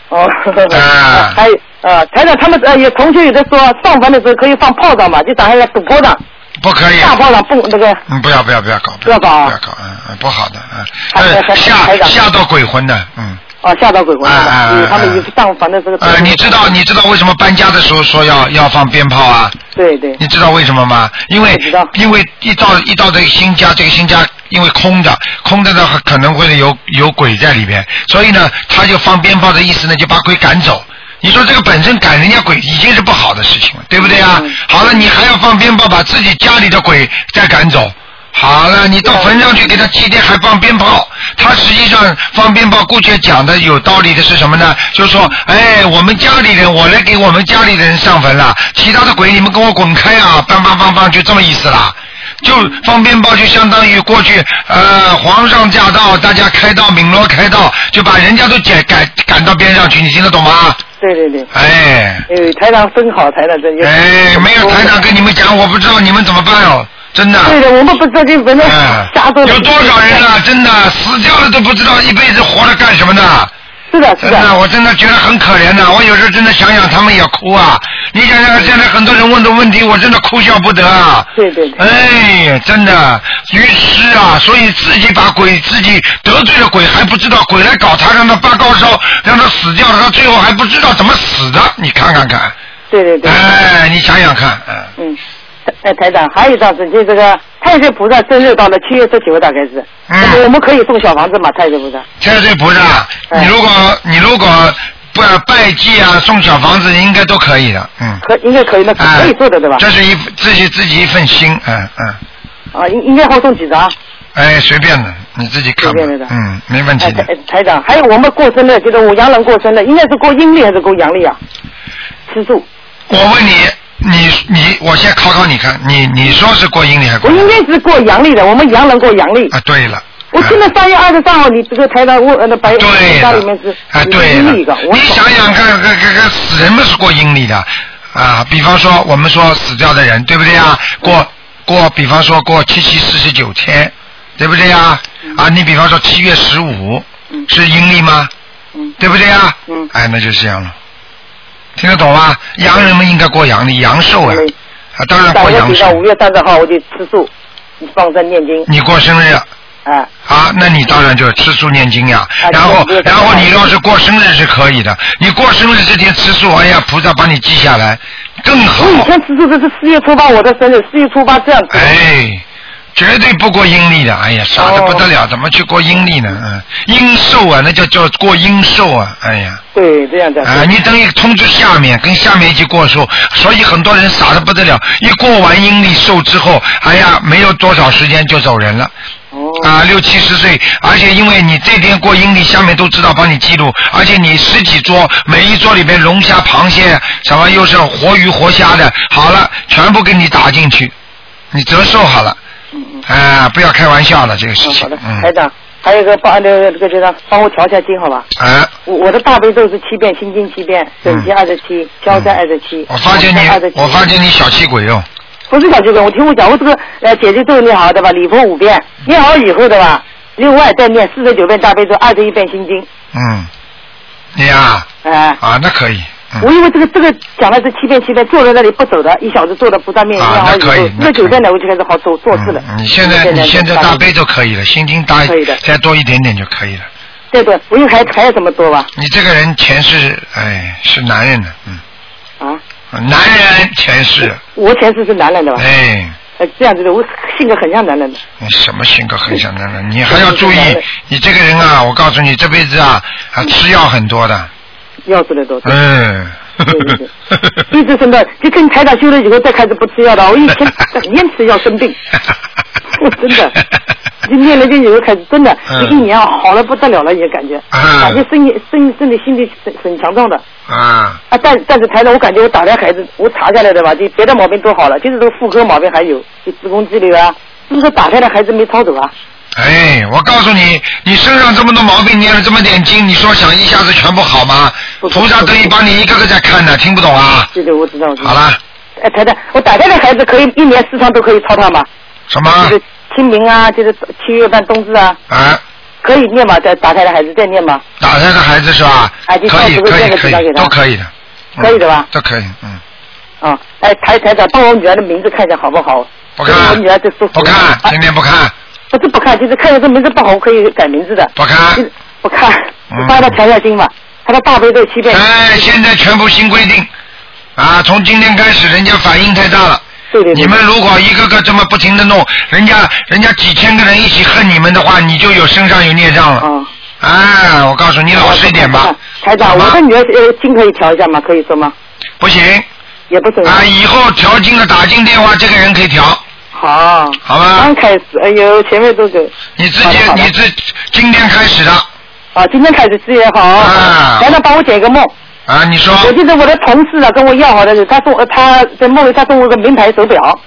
哦。啊。还有呃，台长他们呃有同学有的说上坟的时候可以放炮仗嘛，就打那个赌炮仗。不可以。大炮仗不那个。嗯，不要不要不要搞，不要搞啊。不要搞，嗯嗯，不好的，嗯，吓吓到鬼魂的，嗯。哦，吓到鬼魂了。啊啊啊嗯他们有上坟的时候。呃，你知道你知道为什么搬家的时候说要要放鞭炮啊？对对。你知道为什么吗？因为因为一到一到这个新家，这个新家因为空着，空着的呢可能会有有鬼在里边，所以呢，他就放鞭炮的意思呢，就把鬼赶走。你说这个本身赶人家鬼已经是不好的事情了，对不对啊？好了，你还要放鞭炮把自己家里的鬼再赶走。好了，你到坟上去给他祭奠，还放鞭炮。他实际上放鞭炮，过去讲的有道理的是什么呢？就是说，哎，我们家里人，我来给我们家里人上坟了，其他的鬼你们给我滚开啊！梆梆梆梆，就这么意思啦。就放鞭炮就相当于过去呃皇上驾到，大家开道鸣锣开道，就把人家都赶赶赶到边上去，你听得懂吗？对对对。哎哎，台长真好，台长真。哎，没有台长跟你们讲，我不知道你们怎么办哦，真的。对的，我们不知道就反正瞎说。有多少人啊？真的死掉了都不知道一辈子活着干什么呢。是的，是真的，我真的觉得很可怜的。我有时候真的想想，他们也哭啊。你想想，现在很多人问的问题，我真的哭笑不得啊。对对对。哎，真的，于是啊！所以自己把鬼自己得罪了鬼，还不知道鬼来搞他，让他发高烧，让他死掉了，他最后还不知道怎么死的。你看看看。对对对。哎，你想想看，嗯。嗯。哎，台长，还有一张是就这个太岁菩萨生日到了七月十九，大概是。嗯。我们可以送小房子吗？太岁菩萨。太岁菩萨，你如果你如果不拜祭啊，送小房子应该都可以的，嗯。可应该可以，那可以做的对吧？这是一自己自己一份心，嗯嗯。啊，应应该好送几张？哎，随便的，你自己看随便的。嗯，没问题的。哎，台长，还有我们过生日，就是我洋人过生日，应该是过阴历还是过阳历啊？吃素。我问你。你你，我先考考你看，你你说是过阴历还是过？我应该是过阳历的，我们阳人过阳历。啊，对了。我现在三月二十三号，你这个台长我那白家里面是啊，对阴历的。你想想看，看看看，死人们是过阴历的啊。比方说，我们说死掉的人，对不对啊？过过，比方说过七七四十九天，对不对呀？啊，你比方说七月十五是阴历吗？嗯。对不对呀？嗯。哎，那就这样了。听得懂吗？阳人们应该过阳历，阳寿啊，啊，当然过阳寿。五月三十号我就吃素，放生念经。你过生日。啊。啊，那你当然就吃素念经呀。然后，然后你要是过生日是可以的，你过生日这天吃素，哎呀，菩萨把你记下来，更好。我以前吃素这是四月初八我的生日，四月初八这样子。哎。绝对不过阴历的，哎呀，傻的不得了，怎么去过阴历呢？嗯，阴寿啊，那叫叫过阴寿啊，哎呀。对，这样的。啊，你等于通知下面，跟下面一起过寿，所以很多人傻的不得了，一过完阴历寿之后，哎呀，没有多少时间就走人了。哦。啊，六七十岁，而且因为你这边过阴历，下面都知道帮你记录，而且你十几桌，每一桌里面龙虾、螃蟹，什么又是活鱼、活虾的，好了，全部给你打进去，你折寿好了。嗯嗯。啊，不要开玩笑了，这个事情。好的，台长，还有一个帮那个这个这个帮我调一下经，好吧？啊。我我的大悲咒是七遍，心经七遍，准提二十七，消灾二十七。我发现你，我发现你小气鬼哦。不是小气鬼，我听我讲，我这个呃姐姐咒念好对吧？礼佛五遍，念好以后对吧？另外再念四十九遍大悲咒，二十一遍心经。嗯。你呀。哎。啊，那可以。我以为这个这个讲的是七遍七遍，坐在那里不走的，一小时坐在菩萨面前，那可以后那九遍呢，我就开始好做做事了。你现在你现在大悲就可以了，心经大再多一点点就可以了。对对，我有还还有这么多吧？你这个人前世哎是男人的，嗯。啊。男人前世。我前世是男人的吧？哎。呃，这样子的，我性格很像男人的。你什么性格很像男人？你还 要注意，你这个人啊，我告诉你，这辈子啊，啊吃药很多的。药吃的多。嗯。对对对，一直生到就跟台长修了以后再开始不吃药了，我以前整天吃药生病，真的，就念了经以后开始真的，这一年好了不得了了也感觉，感觉身体身身体心理很很强壮的。啊。啊，但但是台长，我感觉我打胎孩子，我查下来的吧，就别的毛病都好了，就是这个妇科毛病还有，就子宫肌瘤啊，是不是打胎的孩子没抄走啊？哎，我告诉你，你身上这么多毛病，念了这么点经，你说想一下子全部好吗？菩萨等于帮你一个个在看呢，听不懂啊？对对，我知道。好了。哎，太太，我打胎的孩子可以一年四场都可以抄他吗？什么？就是清明啊，就是七月半冬至啊。啊。可以念吗？在打胎的孩子在念吗？打胎的孩子是吧？可以可以可以，都可以的。可以的吧？都可以，嗯。啊，哎，台台长，帮我女儿的名字看一下好不好？不看。我女儿在说。不看，今天不看。不是不看，就是看见这名字不好，可以改名字的。不看，不看，帮他调下心嘛。他的大悲咒七遍。哎，现在全部新规定啊！从今天开始，人家反应太大了。对对。你们如果一个个这么不停的弄，人家人家几千个人一起恨你们的话，你就有身上有孽障了。啊。哎，我告诉你，老实一点吧。台长，我的女儿呃经可以调一下吗？可以说吗？不行。也不行。啊，以后调经的打进电话，这个人可以调。好，好吧。刚开始，哎呦，前面都是。你自己，你自今天开始的。啊，今天开始事业好。啊。来，他帮我解个梦。啊，你说。我记得我的同事啊，跟我要好的是，他送他在梦里他送我个名牌手表。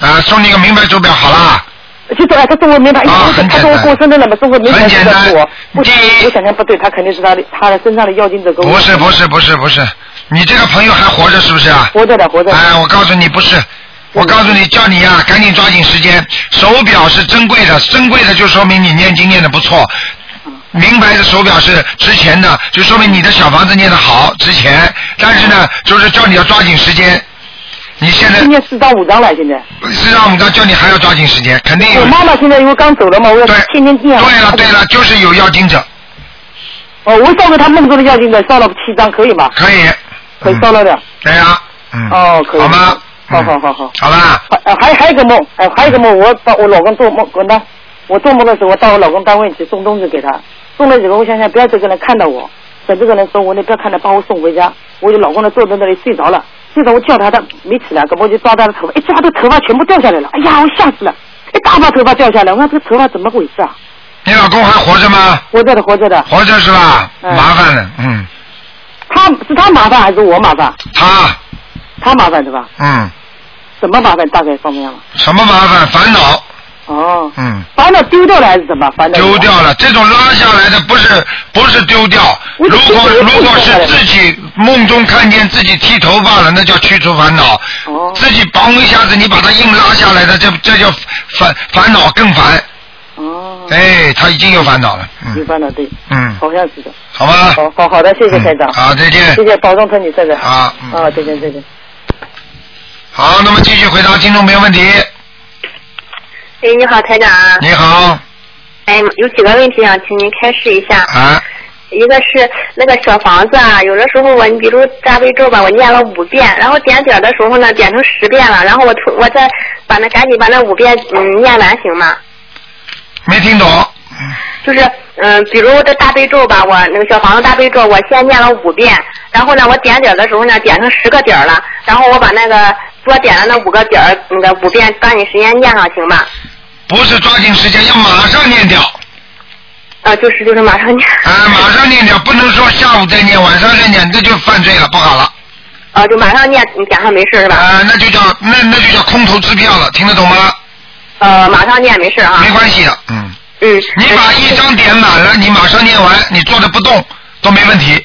啊，送你个名牌手表好啦。就是哎，他送我名牌，啊他说我过生日了嘛，送我名牌很简单给我。我第一我想想不对，他肯定是他的他的身上的妖精者跟我。不是不是不是不是，你这个朋友还活着是不是啊？活着的活着的。哎，我告诉你不是，我告诉你，叫你呀、赶紧抓紧时间。手表是珍贵的，珍贵的就说明你念经念的不错。名牌的手表是值钱的，就说明你的小房子念的好，值钱。但是呢，就是叫你要抓紧时间。你现在今天四张五张了，现在。是让我们刚叫你还要抓紧时间，肯定有我。妈妈现在因为刚走了嘛，我要对天天念。对了对了，就是有妖精者，哦，我烧给他梦中的妖精者烧了七张，可以吗？可以。可以烧了的。对呀，嗯。哦，可以。好吗？好好好好。好吧。还呃还还有一个梦，哎，还有一个梦，我到我老公做梦，我呢，我做梦的时候，我到我老公单位去送东西给他，送了以后，我想想不要这个人看到我，等这个人说我，你不要看到，把我送回家。我就老公呢坐在那里睡着了，睡着我叫他，他没起来，可我就抓他的头发，一抓他头发全部掉下来了，哎呀，我吓死了，一大把头发掉下来，我说这个头发怎么回事啊？你老公还活着吗？活着的，活着的。活着是吧？嗯麻烦了，嗯，他是他麻烦还是我麻烦？他，他麻烦是吧？嗯，什么麻烦？大概方面了？什么麻烦？烦恼，哦，嗯，烦恼丢掉了还是什么？烦恼丢掉了。这种拉下来的不是不是丢掉，我如果这个如果是自己梦中看见自己剃头发了，那叫去除烦恼。哦自己嘣一下子，你把它硬拉下来的，这这叫烦烦恼更烦。哦，哎，他已经有烦恼了，嗯有烦恼对，嗯，好像是的。好吧？好好好的，谢谢台长嗯。好，再见。谢谢，保重身体，再见。好，嗯，啊，再见，再见。好，那么继续回答听众朋友问题。哎，你好，台长。你好，哎，有几个问题想请您开示一下。啊，一个是那个小房子啊，有的时候我，你比如大悲咒吧，我念了五遍，然后点点的时候呢，点成十遍了，然后我突我再把那赶紧把那五遍嗯念完行吗？没听懂。就是嗯，比如这大悲咒吧，我那个小房子大悲咒，我先念了五遍，然后呢，我点点的时候呢，点成十个点儿了，然后我把那个多点了那五个点儿，那个五遍抓紧时间念上行吧？不是抓紧时间，要马上念掉。啊，就是就是马上念。啊，马上念掉，不能说下午再念，晚上再念，那就犯罪了，不好了。啊，就马上念，你点上没事是吧？啊，那就叫那那就叫空头支票了，听得懂吗？呃，马上念没事啊。没关系的，嗯。嗯。你把一张点满了，你马上念完，你坐着不动都没问题。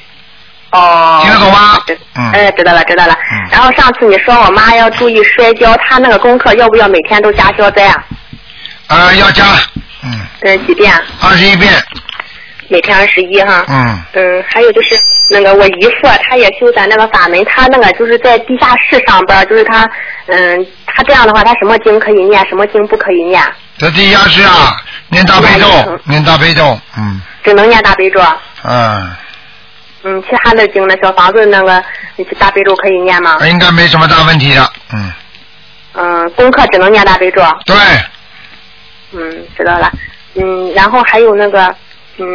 哦。听得懂吗？嗯。哎，知道了，知道了。然后上次你说我妈要注意摔跤，她那个功课要不要每天都加消灾啊？啊，要加嗯，几遍？二十一遍，每天二十一哈。嗯。嗯，还有就是那个我姨父啊，他也修咱那个法门，他那个就是在地下室上班，就是他，嗯，他这样的话，他什么经可以念，什么经不可以念？在地下室啊，念大悲咒，念大悲咒，嗯只能念大悲咒。嗯，嗯，其他的经呢，小房子那个那些大悲咒可以念吗？应该没什么大问题的，嗯，嗯，功课只能念大悲咒。对，嗯，知道了。嗯，然后还有那个，嗯，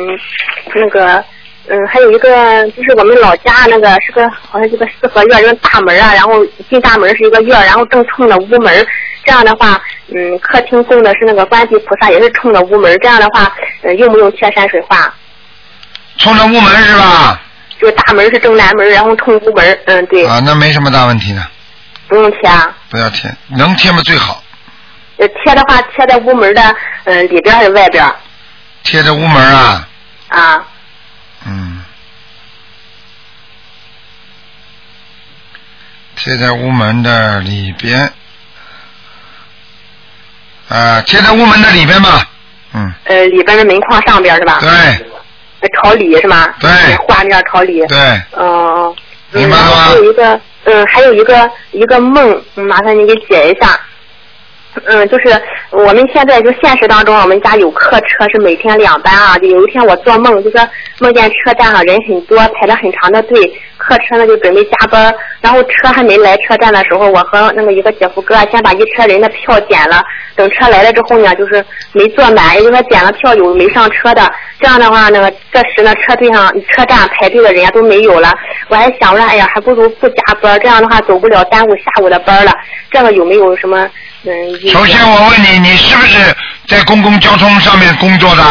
那个，嗯，还有一个就是我们老家那个是个好像是个四合院，就是大门啊，然后进大门是一个院，然后正冲着屋门。这样的话，嗯，客厅供的是那个观世菩萨，也是冲着屋门。这样的话，嗯，用不用贴山水画？冲着屋门是吧？就是大门是正南门，然后冲屋门。嗯，对，啊，那没什么大问题的，不用贴啊。不要贴，能贴嘛最好，呃，贴的话贴在屋门的嗯、里边还是外边？贴着屋门啊，啊，嗯，贴在屋门的里边，啊，贴在屋门的里边吧，嗯，呃，里边的门框上边是吧？对呃朝里是吗？对画面朝里。对，哦、嗯，明白了吗还有一个，嗯，还有一个一个梦，嗯麻烦你给解一下。嗯，就是我们现在就现实当中，我们家有客车是每天两班啊。就有一天我做梦，就说梦见车站上人很多，排了很长的队，客车呢就准备加班。然后车还没来车站的时候，我和那个一个姐夫哥先把一车人的票捡了。等车来了之后呢，就是没坐满，也就是说捡了票有没上车的。这样的话，那个这时呢，车队上车站排队的人家都没有了。我还想着，哎呀，还不如不加班，这样的话走不了耽误下午的班了。这个有没有什么嗯？首先我问你，你是不是在公共交通上面工作的？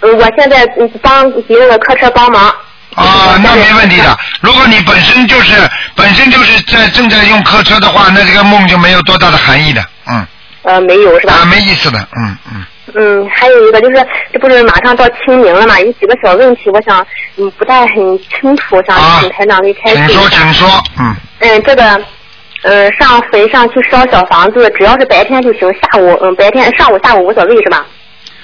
嗯，我现在帮别人的客车帮忙。啊，那没问题的。如果你本身就是本身就是在正在用客车的话，那这个梦就没有多大的含义的，嗯。呃，没有是吧？啊，没意思的，嗯嗯。嗯，还有一个就是，这不是马上到清明了嘛？有几个小问题，我想嗯不太很清楚，想请台长给开示啊请说，请说，嗯。嗯，这个，呃，上坟上去烧小房子，只要是白天就行，下午嗯白天上午下午无所谓是吧？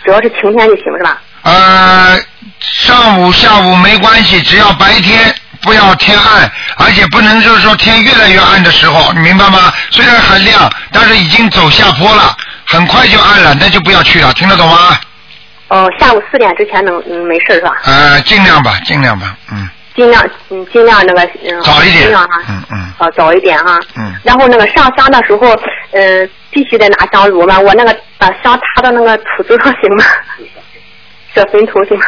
只要是晴天就行是吧？呃，上午下午没关系，只要白天不要天暗，而且不能就是说天越来越暗的时候，你明白吗？虽然很亮，但是已经走下坡了，很快就暗了，那就不要去了，听得懂吗？哦、下午四点之前能嗯没事是吧？呃，尽量吧，尽量吧，嗯尽量嗯尽量那个嗯早一点尽量哈嗯嗯哦早一点哈。嗯。然后那个上香的时候，呃，必须得拿香炉嘛。我那个把香插到那个土堆上行吗？小坟头行吗？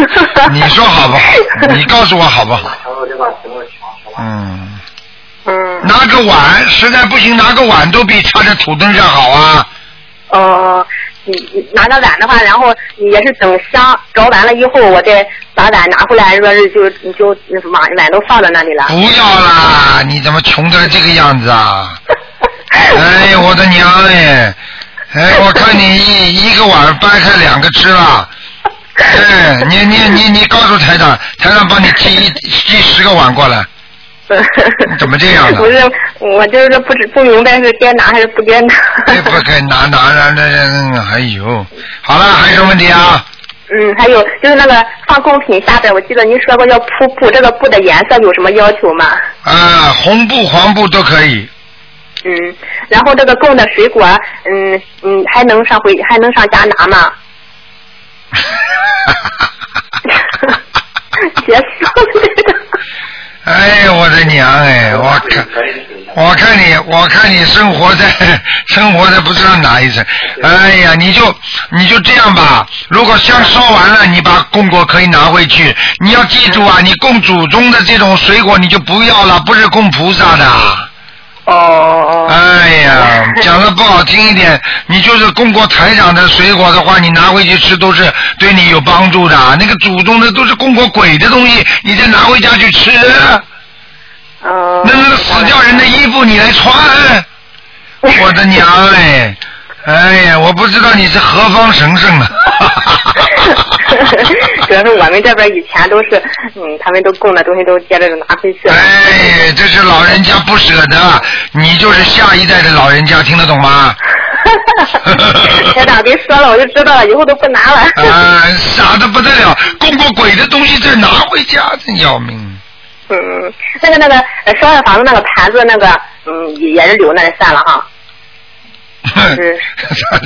你说好不好？你告诉我好不好？嗯。嗯。拿个碗，实在不行拿个碗都比插在土墩上好啊。哦，你你拿个碗的话，然后你也是等香着完了以后，我再把碗拿回来，说是就你就碗碗都放在那里了。不要啦！你怎么穷成这个样子啊？哎呀，我的娘哎！哎，我看你一一个碗掰开两个吃了。哎，你你你你告诉台长，台长帮你寄一寄十个碗过来。怎么这样呢不是，我就是不知不明白是该拿还是不该拿。哎，不该拿拿拿那哎呦，好了，还有什么问题啊？嗯，还有就是那个放贡品下边，我记得您说过要铺布，这个布的颜色有什么要求吗？啊，红布黄布都可以。嗯，然后这个供的水果，嗯嗯，还能上回还能上家拿吗？结束了。哎，我的娘哎！我看，我看你，我看你生活在 生活在不知道哪一层。哎呀，你就你就这样吧。如果香烧完了，你把供果可以拿回去。你要记住啊，你供祖宗的这种水果你就不要了，不是供菩萨的。哦哦。哎呀，讲的不好听一点，你就是供过台长的水果的话，你拿回去吃都是对你有帮助的。那个祖宗的都是供过鬼的东西，你再拿回家去吃。哦。那那个死掉人的衣服你来穿，我的娘哎！哎呀，我不知道你是何方神圣啊！主要是我们这边以前都是，嗯，他们都供的东西都接着拿回去了。哎，这是老人家不舍得，你就是下一代的老人家，听得懂吗？台长别说了，我就知道了，以后都不拿了。啊，傻的不得了，供过鬼的东西再拿回家，真要命。嗯，那个那个呃烧了房子那个盘子那个，嗯，也也是留那里算了哈。是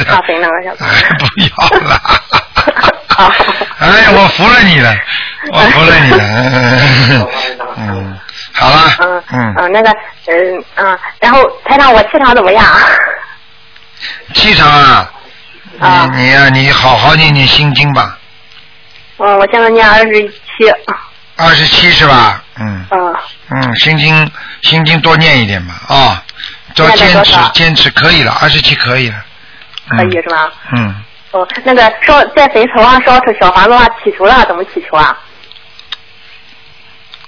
上坟那个小子。不要了。哎，我服了你了，我服了你了。嗯，好了。嗯嗯。嗯，那个嗯嗯，然后台长我气场怎么样？气场啊，你你呀、你好好念念心经吧，嗯，我现在念二十七。二十七是吧？嗯嗯嗯，心经心经多念一点吧啊，多念了坚持坚持可以了，二十七可以了。可以是吧？嗯，哦，那个烧在坟头上烧小房子的话，祈求了怎么祈求啊？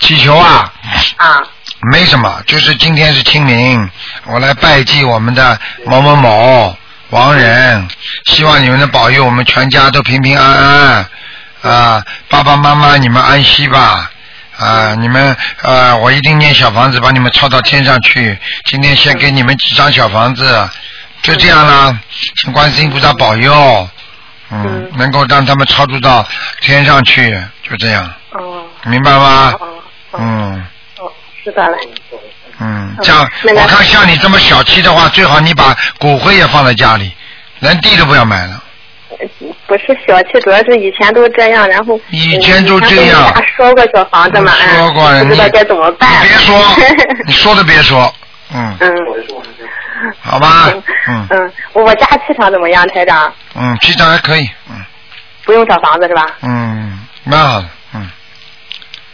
祈求啊，啊，没什么，就是今天是清明，我来拜祭我们的某某某亡人，希望你们能保佑我们全家都平平安安啊，爸爸妈妈你们安息吧。啊，你们呃，我一定念小房子，把你们抄到天上去。今天先给你们几张小房子，就这样啦。请观世音菩萨保佑，嗯，能够让他们超度到天上去，就这样，哦明白吗？哦嗯哦，知道了。嗯，这样我看像你这么小气的话，最好你把骨灰也放在家里，连地都不要买了。不是小气，主要是以前都这样，然后以前都这样。说过小房子嘛，哎说过，不知道该怎么办。别说，你说都别说，嗯，嗯。好吧，嗯嗯，我家气场怎么样，台长？嗯，气场还可以，嗯。不用小房子是吧？嗯，蛮好的，嗯，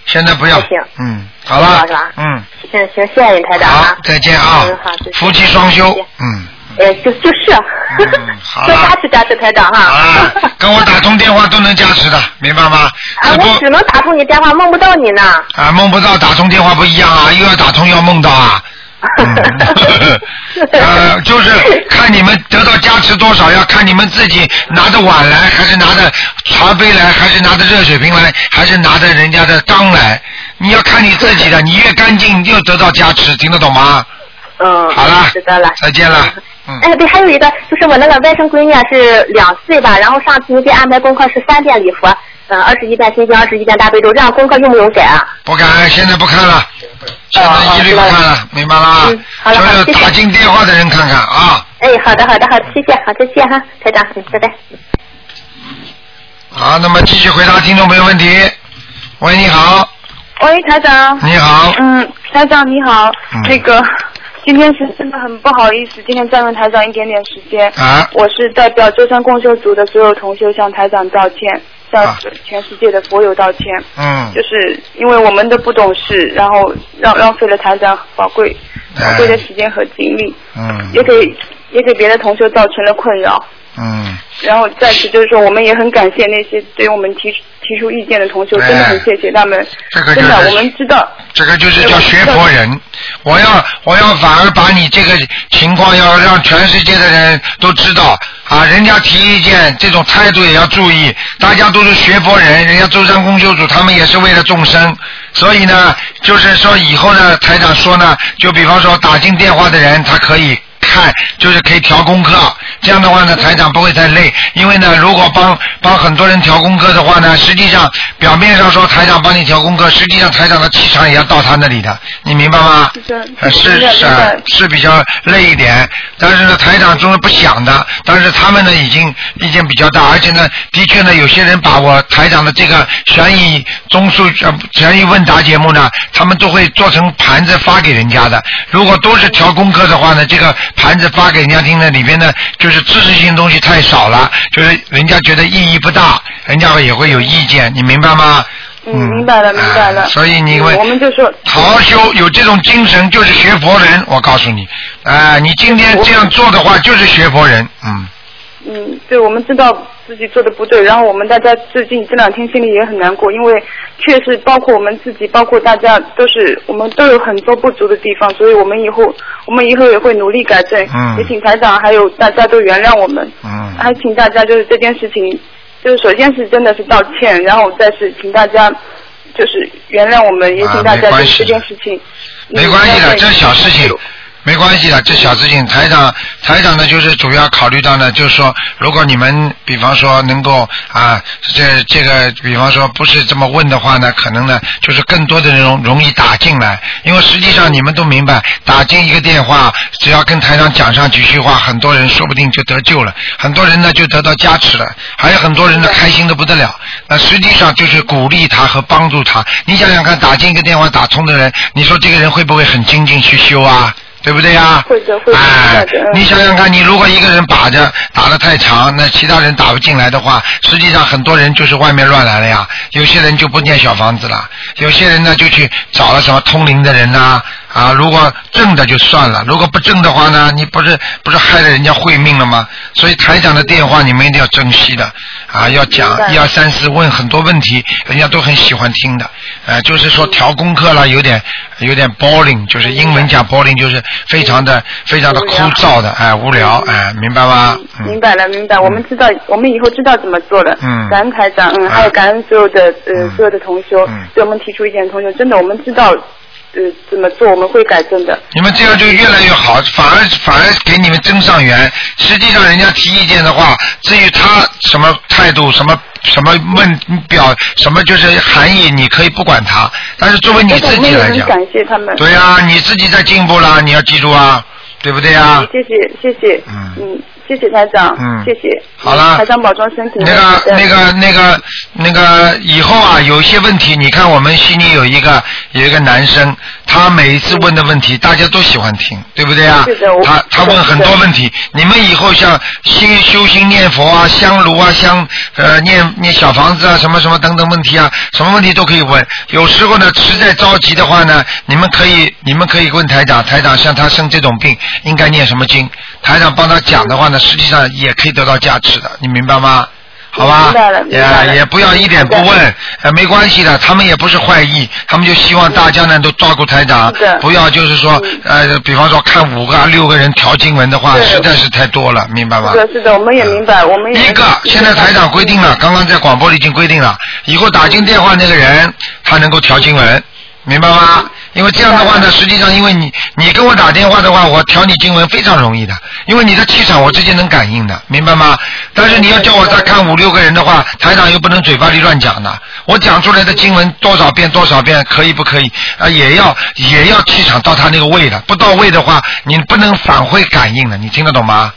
现在不要嗯，好了是吧，嗯，行行，谢谢你台长啊。好。，再见啊。夫妻双修，嗯，呃，就就是，好多加，持加持台长哈。啊，跟我打通电话都能加持的，明白吗？啊，我只能打通你电话，梦不到你呢。啊，梦不到打通电话不一样啊，又要打通又要梦到啊。嗯，呃，就是看你们得到加持多少，要看你们自己拿着碗来，还是拿着茶杯来，还是拿着热水瓶来，还是拿着人家的缸来。你要看你自己的，你越干净，你就得到加持，听得懂吗？嗯，好了知道了。再见了。嗯，哎，对，还有一个就是我那个外甥闺女啊是两岁吧，然后上次你给安排功课是三遍礼佛，嗯、二十一遍心经，二十一遍大悲咒，这样功课用不用改啊？不改，现在不看了，现在一律不看了，明白了吗？嗯好了好就是谢谢打进电话的人看看啊。哎，好的好的好的，谢谢，好，再见哈，台长，嗯，拜拜。好，那么继续回答听众朋友问题。喂，你好，喂，台长。你好，嗯，台长你好，嗯那个今天是真的很不好意思，今天占用台长一点点时间。啊我是代表舟山共修组的所有同修向台长道歉，向啊全世界的佛友道歉。嗯，就是因为我们的不懂事，然后让浪费了台长宝贵宝贵的时间和精力，嗯也给也给别的同修造成了困扰。嗯，然后再次就是说，我们也很感谢那些对我们提提出意见的同学，真的很谢谢他们。哎这个就是真的，我们知道。这个就是叫学佛人。我要我要反而把你这个情况要让全世界的人都知道啊，人家提意见这种态度也要注意。大家都是学佛人，人家舟山公修组他们也是为了众生，所以呢，就是说以后呢，台长说呢，就比方说打进电话的人，他可以。看，就是可以调功课，这样的话呢，台长不会太累。因为呢，如果帮帮很多人调功课的话呢，实际上表面上说台长帮你调功课，实际上台长的气场也要到他那里的，你明白吗？呃是是是比较累一点，但是呢，台长总是不想的。但是他们呢，已经意见比较大，而且呢，的确呢，有些人把我台长的这个悬疑综述呃悬疑问答节目呢，他们都会做成盘子发给人家的。如果都是调功课的话呢，这个盘子发给人家听的，里边的就是知识性东西太少了，就是人家觉得意义不大，人家也会有意见，你明白吗？嗯，明白了，明白了。所以你嗯我们就说，好好修，有这种精神就是学佛人。我告诉你，啊、你今天这样做的话，就是学佛人。嗯，嗯，对，我们知道自己做的不对，然后我们大家最近这两天心里也很难过，因为确实包括我们自己，包括大家都是我们都有很多不足的地方，所以我们以后 我们以后也会努力改正。嗯也请台长还有大家都原谅我们。嗯。还请大家就是这件事情，就是首先是真的是道歉，然后再是请大家就是原谅我们，也请大家就是这件事情。没关系的，嗯这小事情。没关系的，这小事情，台长，台长呢，就是主要考虑到呢，就是说，如果你们比方说能够啊，这这个，比方说不是这么问的话呢，可能呢，就是更多的人容容易打进来，因为实际上你们都明白，打进一个电话，只要跟台长讲上几句话，很多人说不定就得救了，很多人呢就得到加持了，还有很多人呢开心的不得了。那实际上就是鼓励他和帮助他。你想想看，打进一个电话打通的人，你说这个人会不会很精进去修啊？对不对呀？会的，会的，哎你想想看，你如果一个人把着打得太长，那其他人打不进来的话，实际上很多人就是外面乱来了呀。有些人就不建小房子了，有些人呢就去找了什么通灵的人呐、啊。如果正的就算了，如果不正的话呢，你不是不是害了人家会命了吗？所以台长的电话你们一定要珍惜的啊，要讲一二三四，问很多问题，人家都很喜欢听的。呃，就是说调功课了，有点有点 boring，就是英文讲 boring，就是非常的非常的枯燥的，哎，无聊，哎，明白吗？嗯明白了，明白。我们知道，我们以后知道怎么做了。嗯感恩台长，嗯，啊还有感恩所有的呃、嗯所有的同修，嗯对我们提出意见的同修，真的我们知道呃怎么做，我们会改正的。你们这样就越来越好，反而反而给你们增上缘。实际上，人家提意见的话，至于他什么态度、什么什么问表、什么就是含义，你可以不管他。但是作为你自己来讲，感谢他们。对呀、你自己在进步啦，你要记住啊，对不对呀、谢谢谢谢，嗯谢谢台长，嗯谢谢。好了台长保重身体。那个、那个、那个、那个，以后啊，有一些问题，你看我们悉尼有一个有一个男生，他每一次问的问题，大家都喜欢听，对不对啊？他他问很多问题，你们以后像心修心念佛啊、香炉啊、香呃念念小房子啊、什么什么等等问题啊，什么问题都可以问。有时候呢，实在着急的话呢，你们可以你们可以问台长，台长像他生这种病应该念什么经，台长帮他讲的话呢，实际上也可以得到加持的，你明白吗？好吧？也也不要一点不问，呃，没关系的，他们也不是坏意，他们就希望大家呢都照顾台长，不要就是说，呃，比方说看五个、啊六个人调经文的话，实在是太多了，明白吗？是？的，是的，我们也明白，我们也一个，现在台长规定了，刚刚在广播里已经规定了，以后打进电话那个人，他能够调经文，明白吗？因为这样的话呢，实际上因为你你跟我打电话的话，我调你经文非常容易的，因为你的气场我直接能感应的，明白吗？但是你要叫我再看五六个人的话，台长又不能嘴巴里乱讲的，我讲出来的经文多少遍多少遍可以不可以啊？也要也要气场到他那个位的，不到位的话，你不能返回感应的，你听得懂吗？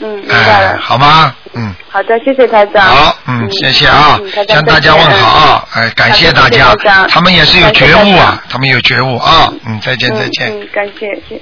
嗯，明白哎，了。好吗？嗯。好的，谢谢台长。好，嗯，谢谢啊向大家问好啊，哎，感谢大家他们也是有觉悟啊，他们有觉悟啊，嗯，再见嗯再见。嗯，感谢，谢谢。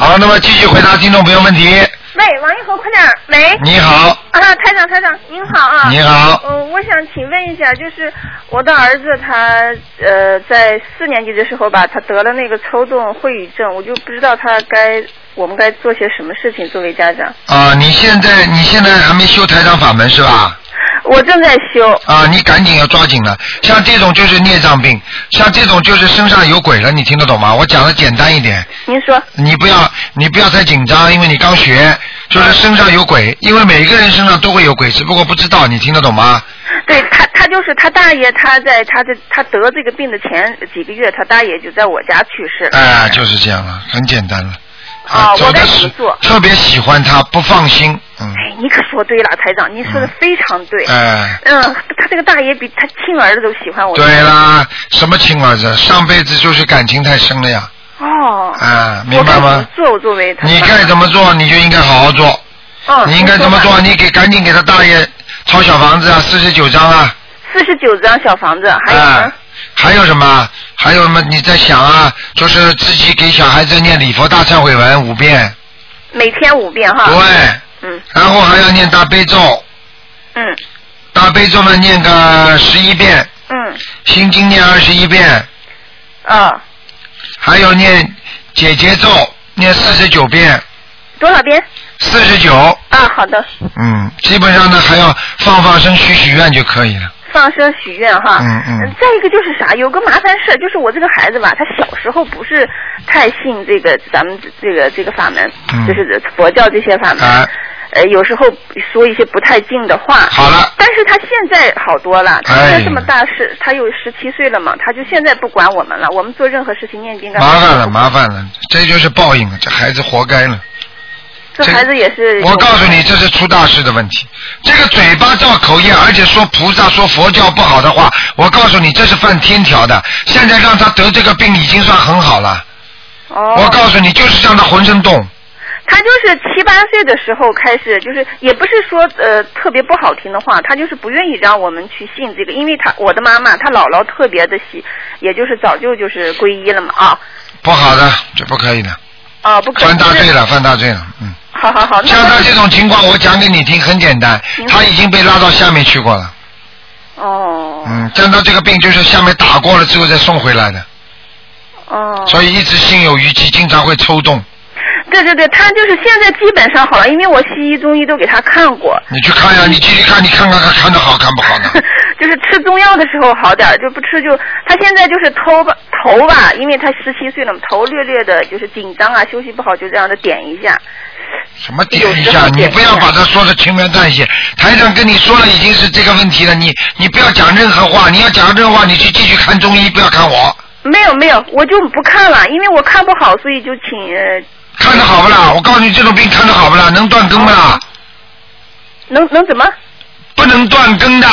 好，那么继续回答听众朋友问题。喂，王一红，快点，喂。你好，啊，台长，台长，您好啊。你好呃，我想请问一下，就是我的儿子他呃在四年级的时候吧，他得了那个抽动秽语症，我就不知道他该我们该做些什么事情作为家长。啊，你现在你现在还没修台长法门是吧？我正在修。啊，你赶紧要抓紧了，像这种就是孽障病，像这种就是身上有鬼了，你听得懂吗？我讲的简单一点，您说。你不要你不要太紧张，因为你刚学，就是身上有鬼，因为每个人身上都会有鬼，只不过不知道，你听得懂吗？对他，他就是他大爷，他在他的他得这个病的前几个月，他大爷就在我家去世了。哎，就是这样了，很简单了。啊我该怎么做特别喜欢他，不放心，嗯，哎，你可说对了，台长，你说的非常对。哎，嗯，他这个大爷比他亲儿子都喜欢我。对。啦，什么亲儿子，上辈子就是感情太深了呀，哦。啊，明白吗么？做？我作为他。你该怎么做，你就应该好好做。嗯。你应该怎么做？你给赶紧给他大爷抄小房子啊，四十九张啊，四十九张小房子，还有呢？啊，还有什么？还有什么？你在想啊，就是自己给小孩子念礼佛大忏悔文五遍，每天五遍哈。对，嗯。然后还要念大悲咒，嗯。大悲咒呢念个十一遍，嗯。心经念二十一遍，啊，还要念解结咒念四十九遍，多少遍？四十九，啊，好的，嗯，基本上呢还要放放生许许愿就可以了。放生许愿哈。嗯嗯再一个就是啥，有个麻烦事儿，就是我这个孩子吧，他小时候不是太信这个咱们这个这个法门，嗯就是佛教这些法门。啊呃，有时候说一些不太敬的话。好了。但是他现在好多了，他现哎在这么大是，他有十七岁了嘛，他就现在不管我们了，我们做任何事情念经干嘛？麻烦了，麻烦了，这就是报应了，这孩子活该了。这孩子也是。我告诉你，这是出大事的问题。这个嘴巴造口业，而且说菩萨说佛教不好的话，我告诉你，这是犯天条的。现在让他得这个病已经算很好了。哦。我告诉你，就是让他浑身动。他就是七八岁的时候开始，就是也不是说呃特别不好听的话，他就是不愿意让我们去信这个，因为他我的妈妈，她姥姥特别的喜，也就是早就就是皈依了嘛啊不好的，这不可以的，啊不可以。犯大罪了，犯大罪了，嗯。好好好，像他这种情况，我讲给你听，很简单，他已经被拉到下面去过了。哦嗯，像他这个病就是下面打过了之后再送回来的，哦。所以一直心有余悸，经常会抽动。对对对，他就是现在基本上好了，因为我西医中医都给他看过，你去看呀，你继续看，你看看看看的好看不好呢？就是吃中药的时候好点儿，就不吃就他现在就是头吧头吧，因为他十七岁了嘛，头略略的就是紧张啊，休息不好就这样的点一下。什么点一下？你不要把它说的轻描淡写。台长跟你说了已经是这个问题了，你你不要讲任何话，你要讲任何话，你去继续看中医，不要看我。没有没有，我就不看了，因为我看不好，所以就请。呃看的好不啦？我告诉你，这种病看的好不啦？能断根不啦？能能怎么？不能断更的，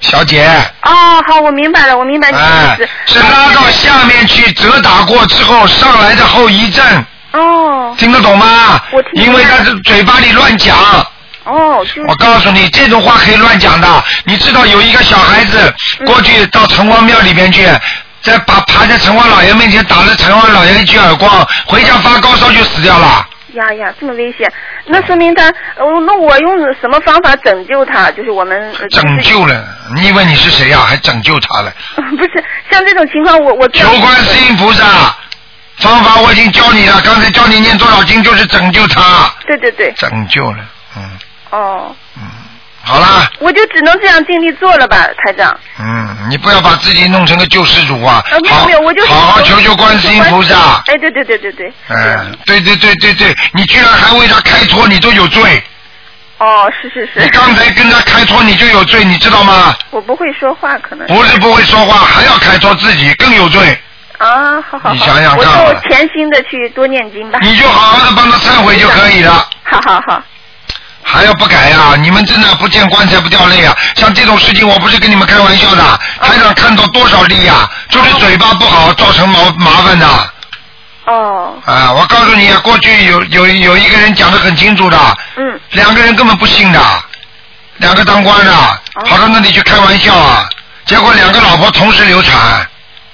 小姐。哦，好，我明白了，我明白你的哎意思。，是拉到下面去折打过之后上来的后遗症。哦。听得懂吗？我听因为他是嘴巴里乱讲。哦，就是。我告诉你，这种话可以乱讲的。你知道有一个小孩子嗯过去到城隍庙里边去，在把爬在城隍老爷面前打了城隍老爷一句耳光，回家发高烧就死掉了。呀呀，这么危险，那说明他，呃，那我用什么方法拯救他？就是我们呃拯救了，你以为你是谁呀、还拯救他了？不是像这种情况，我我求观世音菩萨，方法我已经教你了，刚才教你念多少经就是拯救他，对对对，拯救了，嗯，哦，嗯。好啦，我就只能这样尽力做了吧，台长。嗯，你不要把自己弄成个救世主啊，啊，没有没有，我就好好求求观世音菩萨，哎，对对对对对，嗯，对对对对对，你居然还为他开脱，你都有罪，哦，是是是。你刚才跟他开脱，你就有罪，你知道吗？我不会说话，可能。不是不会说话，还要开脱自己，更有罪。啊，好好好，你想想看我就潜心的去多念经吧。你就好好的帮他忏悔就可以了。好好好，还要不改呀、你们真的不见棺材不掉泪啊！像这种事情，我不是跟你们开玩笑的。台长看到多少例呀、就是嘴巴不好造成麻麻烦的。哦。啊，我告诉你，过去有有有一个人讲的很清楚的，嗯。两个人根本不信的，两个当官的，跑到那里去开玩笑啊，结果两个老婆同时流产。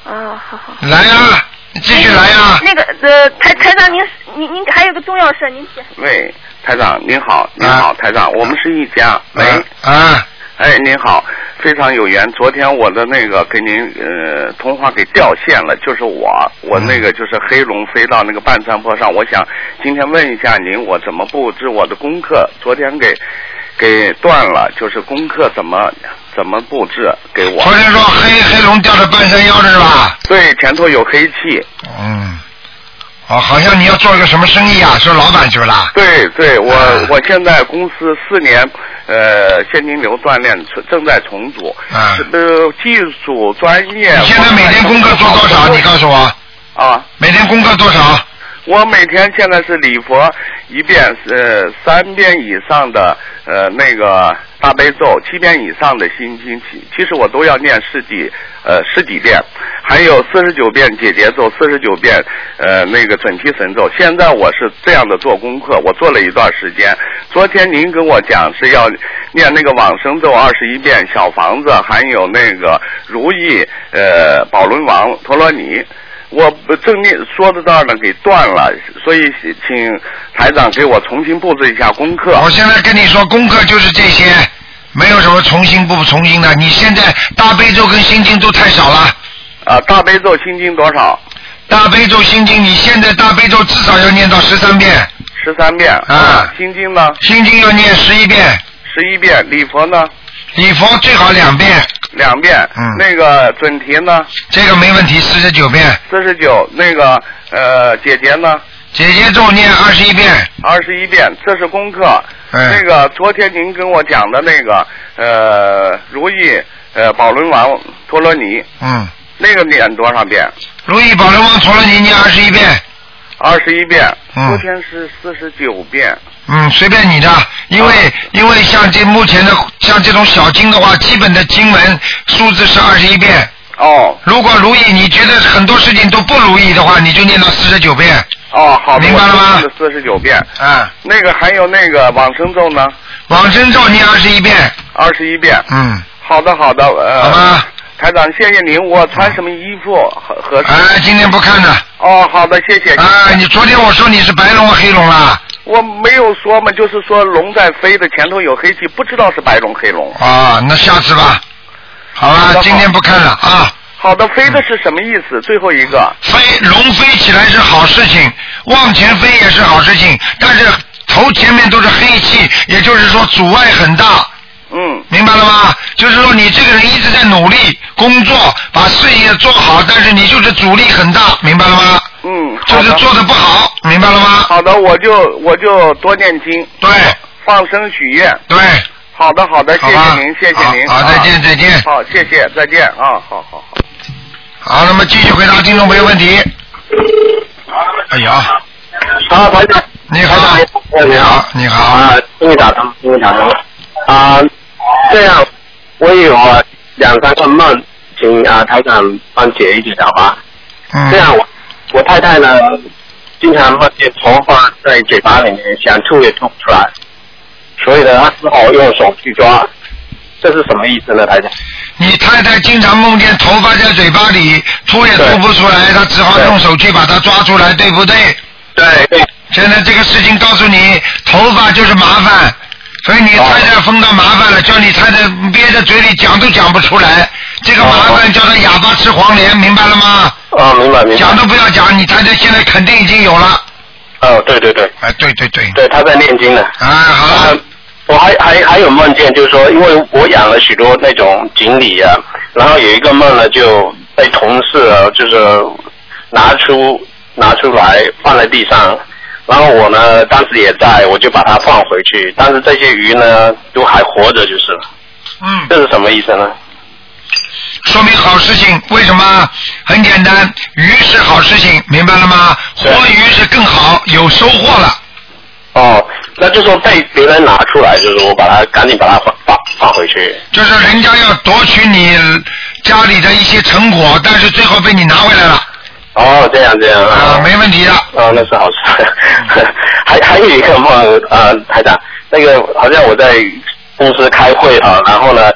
哦，好好。来呀、你继续来呀、那个呃，台台长您您您还有个重要事，您先。喂，台长您好，您好，台长，我们是一家。喂，啊，哎，您好，非常有缘。昨天我的那个给您呃通话给掉线了，就是我，我那个就是黑龙飞到那个半山坡上，我想今天问一下您，我怎么布置我的功课？昨天给给断了，就是功课怎么怎么布置给我？昨天说黑黑龙掉到半山腰的是吧？对，前头有黑气。嗯，哦，好像你要做一个什么生意啊？是老板是不啦？对对，我、我现在公司四年呃现金流锻炼正正在重组，啊呃技术专业。你现在每天功课做多少？你告诉我。啊。每天功课多少？我每天现在是礼佛一遍，呃，三遍以上的呃那个大悲咒，七遍以上的心经，其其实我都要念十几呃十几遍，还有四十九遍解结咒，四十九遍呃那个准提神咒。现在我是这样的做功课，我做了一段时间。昨天您跟我讲是要念那个往生咒二十一遍，小房子还有那个如意呃宝轮王陀罗尼。我正念说到这儿呢，给断了，所以请台长给我重新布置一下功课。我现在跟你说，功课就是这些，没有什么重新不重新的。你现在大悲咒跟心经都太少了。啊，大悲咒心经多少？大悲咒心经，你现在大悲咒至少要念到十三遍。十三遍。啊。心经呢？心经要念十一遍。十一遍。礼佛呢？礼佛最好两遍。两遍。嗯。那个准提呢？这个没问题，四十九遍。四十九。那个呃，姐姐呢？姐姐咒念二十一遍。二十一遍，这是功课。嗯那个昨天您跟我讲的那个呃，如意呃宝轮王陀罗尼，嗯。那个念多少遍？如意宝轮王陀罗尼念二十一遍。二十一遍。嗯昨天是四十九遍。嗯，随便你的，因为、因为像这目前的像这种小经的话，基本的经文数字是二十一遍。哦。如果如意，你觉得很多事情都不如意的话，你就念到四十九遍。哦，好的，明白了吗？四十九遍。嗯。那个还有那个往生咒呢？往生咒念二十一遍。二十一遍。嗯。好的，好的，呃。好吧。台长，谢谢您。我穿什么衣服合合适？哎，今天不看了。哦，好的，谢谢。啊，你昨天我说你是白龙黑龙啦？我没有说嘛，就是说龙在飞的，前头有黑气，不知道是白龙黑龙。啊，那下次吧。好了今天不看了啊。好的，飞的是什么意思？最后一个。飞龙飞起来是好事情，往前飞也是好事情，但是头前面都是黑气，也就是说阻碍很大。嗯。明白了吗？就是说你这个人一直在努力工作，把事业做好，但是你就是阻力很大，明白了吗？嗯。就是做的不好，明白了吗？好的，我就我就多念经。对。放生许愿。对。好的，好的，谢谢您，谢谢您。好好再见啊再见好，谢谢，再见啊，好好好。好，那么继续回答听众朋友问题。哎呀，啊，台长，你好，你好，你好，啊，终于打通，终于打通。啊，这样，我有啊两三个梦，请啊台长帮解一解好吧？嗯。这样我我太太呢，经常梦见头发在嘴巴里面想吐也吐不出来，所以呢，她只好用手去抓。这是什么意思呢，台长？你太太经常梦见头发在嘴巴里，吐也吐不出来，她只好用手去把它抓出来，对不对？对对。现在这个事情告诉你，头发就是麻烦，所以你太太碰到麻烦了，叫你太太憋在嘴里讲都讲不出来，这个麻烦叫他哑巴吃黄连，明白了吗？啊，明白明白。讲都不要讲，你太太现在肯定已经有了。哦，对对对。哎，对对对。对，他在念经呢。啊，好了。我还还还有梦见，就是说，因为我养了许多那种锦鲤啊，然后有一个梦呢，就被同事啊，就是拿出拿出来放在地上，然后我呢当时也在，我就把它放回去，但是这些鱼呢都还活着，就是了。嗯。这是什么意思呢？说明好事情，为什么？很简单，鱼是好事情，明白了吗？活鱼是更好，有收获了。哦，那就说被别人拿出来，就是我把它赶紧把它放放放回去。就是人家要夺取你家里的一些成果，但是最后被你拿回来了。哦，这样这样啊，没问题的。哦，那是好事。还还有一个梦啊，台长，那个好像我在公司开会啊，然后呢，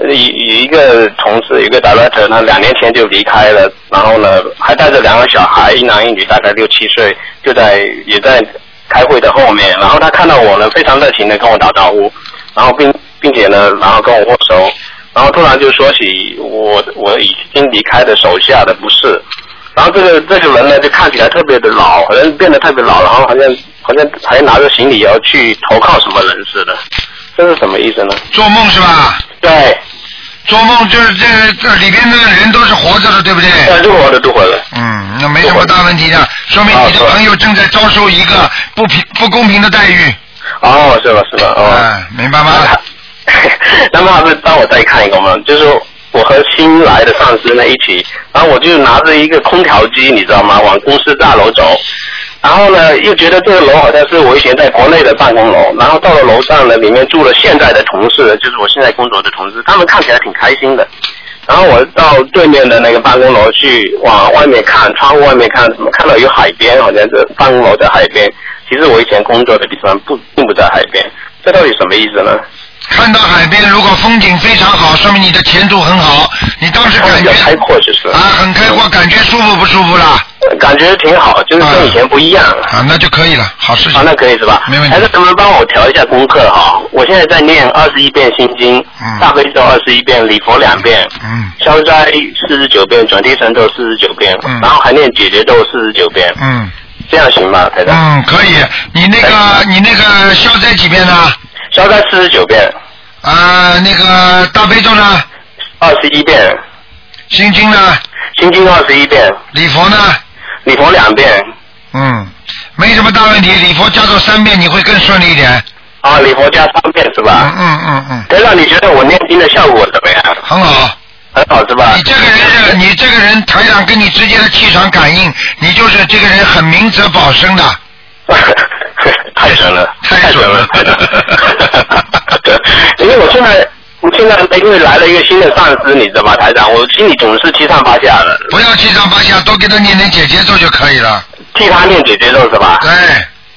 有有一个同事，一个 director，他两年前就离开了，然后呢，还带着两个小孩，一男一女，大概六七岁，就在也在。开会的后面，然后他看到我呢，非常热情的跟我打招呼，然后并并且呢，然后跟我握手，然后突然就说起我我已经离开的手下的不是，然后这个这个人呢就看起来特别的老，好像变得特别老，然后好像好像还拿着行李要去投靠什么人似的，这是什么意思呢？做梦是吧？对。做梦就是这这里边的人都是活着的，对不对？对，都活着，都活着。嗯，那没什么大问题的，说明你的朋友正在遭受一个不平不公平的待遇。哦，是吧，是吧？哦，明白吗？那么，帮我再看一个嘛，就是我和新来的上司呢一起，然后我就拿着一个空调机，你知道吗？往公司大楼走。然后呢，又觉得这个楼好像是我以前在国内的办公楼。然后到了楼上呢，里面住了现在的同事，就是我现在工作的同事，他们看起来挺开心的。然后我到对面的那个办公楼去往外面看，窗户外面看，看到有海边？好像是办公楼在海边。其实我以前工作的地方不并不在海边，这到底什么意思呢？看到海边，如果风景非常好，说明你的前途很好。你当时感觉开阔就是啊，很开阔，感觉舒服不舒服啦？感觉挺好，就是跟以前不一样。啊，那就可以了，好事情。啊，那可以是吧？没问题。还是能不能帮我调一下功课哈？我现在在念二十一遍心经，大悲咒二十一遍，礼佛两遍，嗯，消灾四十九遍，转地神咒四十九遍，嗯，然后还念解决咒四十九遍，嗯，这样行吗，台长？嗯，可以。你那个你那个消灾几遍呢？消灾四十九遍。啊，那个大悲咒呢？二十一遍。心经呢？心经二十一遍。礼佛呢？礼佛两遍。嗯，没什么大问题。礼佛加到三遍，你会更顺利一点。啊，礼佛加三遍是吧？嗯嗯嗯。台长，你觉得我念经的效果怎么样？很好。很好是吧？你这个人是，你这个人台长跟你之间的气场感应，你就是这个人很明哲保身的。太神了，太准了。因为我现在，我现在因为来了一个新的上司，你知道吧，台长，我心里总是七上八下的。不要七上八下，多给他念点姐姐咒就可以了。替他念姐姐咒是吧？对。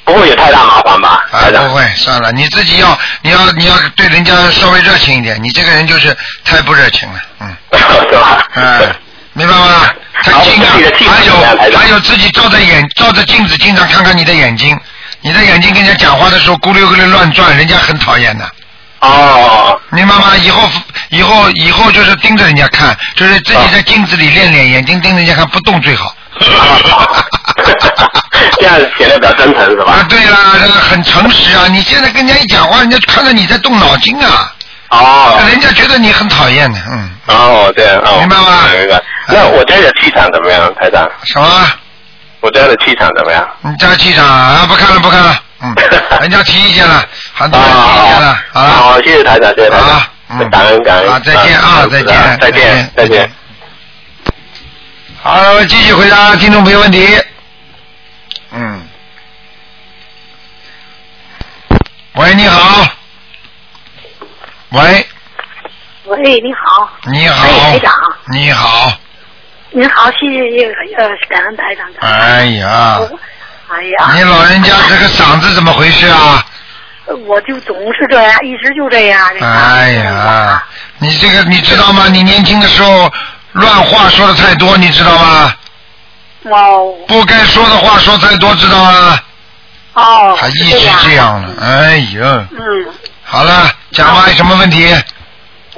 不会有太大麻烦吧？啊，不会，算了，你自己要，你要，你要对人家稍微热情一点。你这个人就是太不热情了，嗯。是吧？嗯，明白吗？太经常，还有还有自己照着眼照着镜子，经常看看你的眼睛。你的眼睛跟人家讲话的时候咕溜咕溜乱转，人家很讨厌的。哦。明白吗？以后以后以后就是盯着人家看，就是自己在镜子里练练，眼睛盯着人家看不动最好。这样显得比较真诚是吧？啊，对啦，这个很诚实啊！你现在跟人家一讲话，人家看到你在动脑筋啊。哦。人家觉得你很讨厌的，嗯。哦，这样哦。明白吗？明白。那我家的气场怎么样，台长？什么？我家的气场怎么样？你家气场啊？不看了，不看了。嗯。人家提意见了，很多人提意见了。好了。好，谢谢台长，谢谢台长。嗯。感恩感恩。啊，再见啊！再见，再见，再见。好，继续回答听众朋友问题。嗯。喂，你好。喂。喂，你好。你好。哎，台长。你好。您好，谢谢呃感恩台长。哎呀。哎呀。你老人家这个嗓子怎么回事啊？我就总是这样，一直就这样。哎呀，你这个你知道吗？你年轻的时候乱话说的太多，你知道吗？哦不该说的话说太多，知道吗？哦，他一直这样了，哎呀，嗯，好了，讲吧，有什么问题？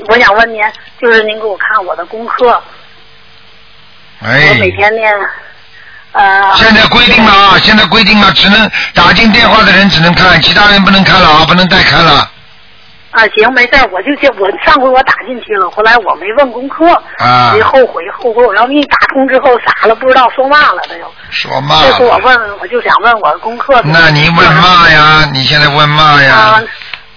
我想问您，就是您给我看我的功课，哎我，每天念，呃，现在规定了啊，现在规定了，只能打进电话的人只能看，其他人不能看了啊，不能再看了啊，行，没事儿，我就就我上回我打进去了，后来我没问功课，啊我就后悔，后悔我要给你打通之后傻了，不知道说嘛了，这又。说嘛这次我问，我就想问我的功课。那你问嘛呀？你现在问嘛呀啊？，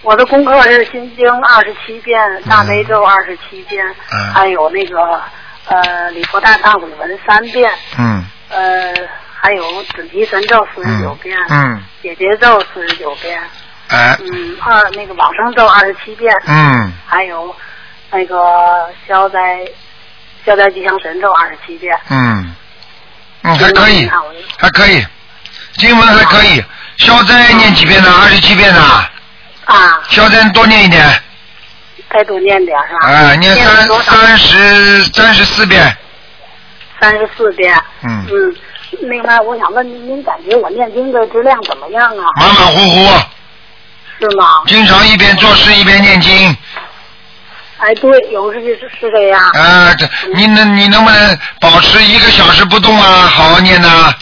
我的功课是心经二十七遍，大悲咒二十七遍，嗯还有那个呃礼佛大忏悔文三遍，嗯。呃还有准提神咒四十九遍，嗯，解结咒四十九遍，哎，嗯二那个往生咒二十七遍，嗯。还有那个消灾消灾吉祥神咒二十七遍。嗯。嗯，还可以，还可以，经文还可以，消灾念几遍呢？二十七遍呢？啊，消灾多念一点，该多念点儿是吧？哎，念三三十三十四遍，三十四遍。嗯，嗯，另外我想问您，您感觉我念经的质量怎么样啊？马马虎虎，是吗？经常一边做事一边念经，哎，对，有时是是这样。啊，这你能你能不能保持一个小时不动啊？好好念呐、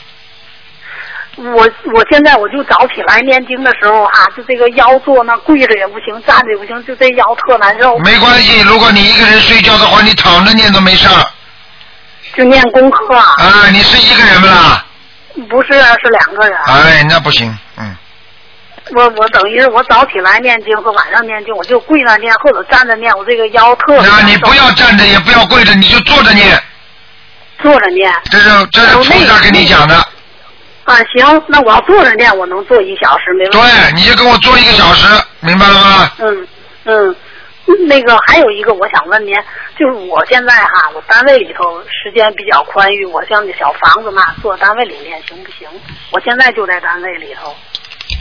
我我现在我就早起来念经的时候哈、就这个腰坐那跪着也不行，站着也不行，就这腰特难受。没关系，如果你一个人睡觉的话，你躺着念都没事儿。就念功课。啊，你是一个人不啦？不是，啊是两个人。哎，那不行，嗯，我我等于是我早起来念经和晚上念经，我就跪那念或者站着念，我这个腰特别难受。那你不要站着，也不要跪着，你就坐着念。坐着念。这是这是菩萨跟你讲的。啊，行，那我要坐着练，我能坐一小时没问题。对，你就跟我坐一个小时，明白了吗？嗯嗯，那个还有一个我想问您，就是我现在哈，我单位里头时间比较宽裕，我像那小房子嘛，坐单位里练行不行？我现在就在单位里头，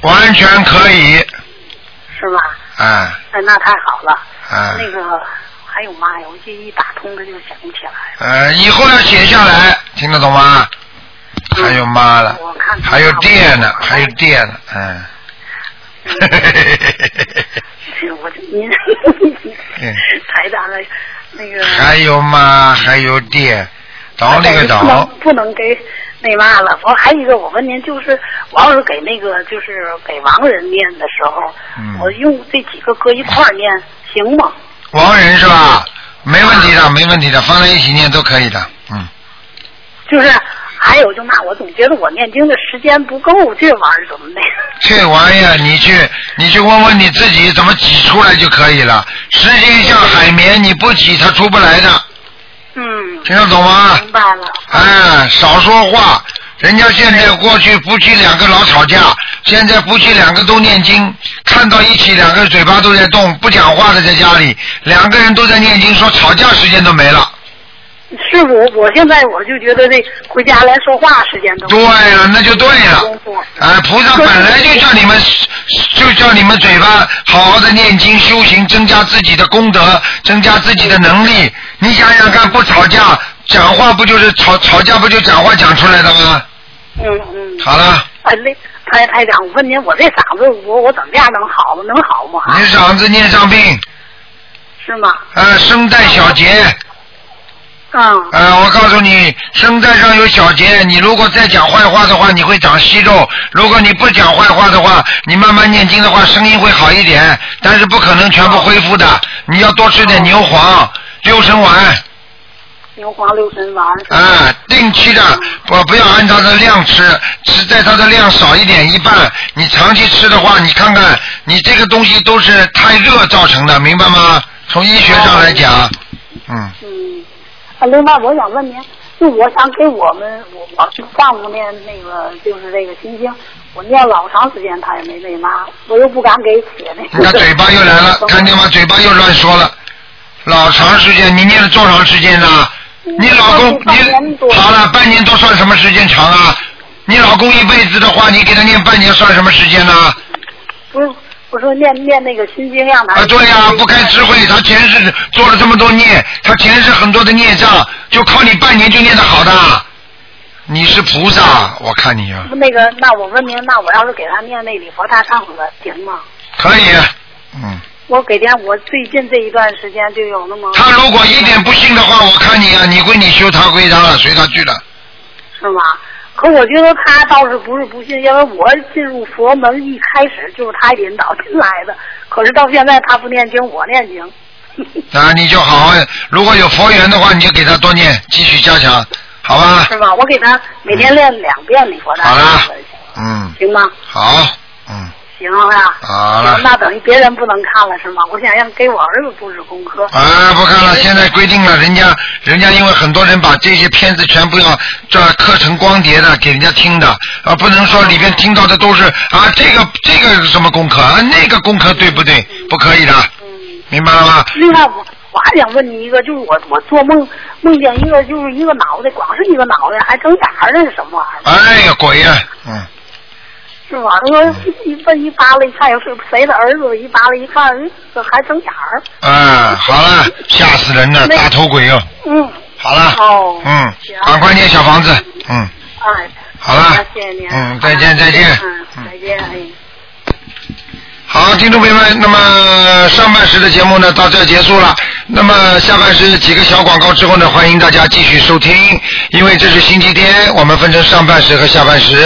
完全可以，是吧？哎哎，那太好了。哎，那个还有嘛呀？我这一打通这就想不起来。呃，以后要写下来，听得懂吗？还有妈了，还有电呢，还有电呢，嗯。我您嗯 台长的那个还有妈，还有电，倒那个倒，不能给那嘛了。我还有一个，我问您，就是我要是给那个就是给亡人念的时候，嗯我用这几个搁一块儿念行吗？亡人是吧？没问题的，没问题的，放在一起念都可以的，嗯。就是还有就嘛，我总觉得我念经的时间不够，这玩意儿怎么的？这玩意儿你去你去问问你自己怎么挤出来就可以了。时间像海绵，你不挤它出不来的。嗯。听得懂吗？明白了。哎，少说话。人家现在过去夫妻两个老吵架，现在夫妻两个都念经，看到一起两个嘴巴都在动，不讲话的在家里，两个人都在念经，说吵架时间都没了。是我我现在我就觉得这回家来说话时间都对了，那就对了。哎，菩萨本来就叫你们，就叫你们嘴巴好好的念经修行，增加自己的功德，增加自己的能力。你想想看，不吵架，讲话不就是吵吵架不就讲话讲出来的吗？嗯嗯。好了，哎，那台台长，我问您，我这嗓子我我怎么样能好吗？能好吗？你嗓子念上病，是吗？呃，声带小结。嗯。呃，我告诉你，声带上有小结，你如果再讲坏话的话，你会长息肉；如果你不讲坏话的话，你慢慢念经的话，声音会好一点，但是不可能全部恢复的。你要多吃点牛黄、六神丸，牛黄六神丸。啊，定期的，不不要按照它的量吃，吃在它的量少一点一半。你长期吃的话，你看看，你这个东西都是太热造成的，明白吗？从医学上来讲，嗯。嗯。啊，另外我想问您，就我想给我们我我丈夫念那个就是这个心经，我念老长时间他也没那嘛，我又不敢给写那个。你看嘴巴又来了，看见吗？嘴巴又乱说了。老长时间，你念了多长时间呢？你老公，你好了，半年多算什么时间长啊？你老公一辈子的话，你给他念半年算什么时间呢？不是，我说念念那个心经让他。啊，对呀、不开智慧，他前世做了这么多孽，他前世很多的孽障，就靠你半年就念得好的。你是菩萨，我看你啊，那个，那我问您，那我要是给他念那礼佛大忏悔文行吗？可以，嗯。我给点，我最近这一段时间就有那么。他如果一点不信的话，我看你啊，你归你修，他归他了，随他去了。是吗？可我觉得他倒是不是不信，因为我进入佛门一开始就是他引导进来的，可是到现在他不念经，我念经。那你就好好，如果有佛缘的话，你就给他多念，继续加强，好吧？是吧？我给他每天练两遍礼佛大好了忏悔文，嗯，行吗？好，行啊。好了行，那等于别人不能看了是吗？我想让给我儿子布置功课。啊，不看了，现在规定了，人家人家因为很多人把这些片子全部要这刻成光碟的给人家听的，啊，不能说里边听到的都是啊这个这个是什么功课啊那个功课对不对？不可以的，明白了吗？另外，我我还想问你一个，就是我我做梦梦见一个就是一个脑袋，光是一个脑袋，还整眼儿，那是什么玩意儿？哎呀，鬼呀、嗯，是吧？我一问一扒拉一看，又是谁的儿子？一扒拉一看，哎这还整眼儿。啊，好了，吓死人了，大头鬼哦。嗯。好了。哦。嗯，赶快念小房子，嗯，哎。好了谢谢您。嗯，再见再见。嗯，再见。哎。好，听众朋友们，那么上半时的节目呢到这结束了。那么下半时几个小广告之后呢，欢迎大家继续收听，因为这是星期天，我们分成上半时和下半时。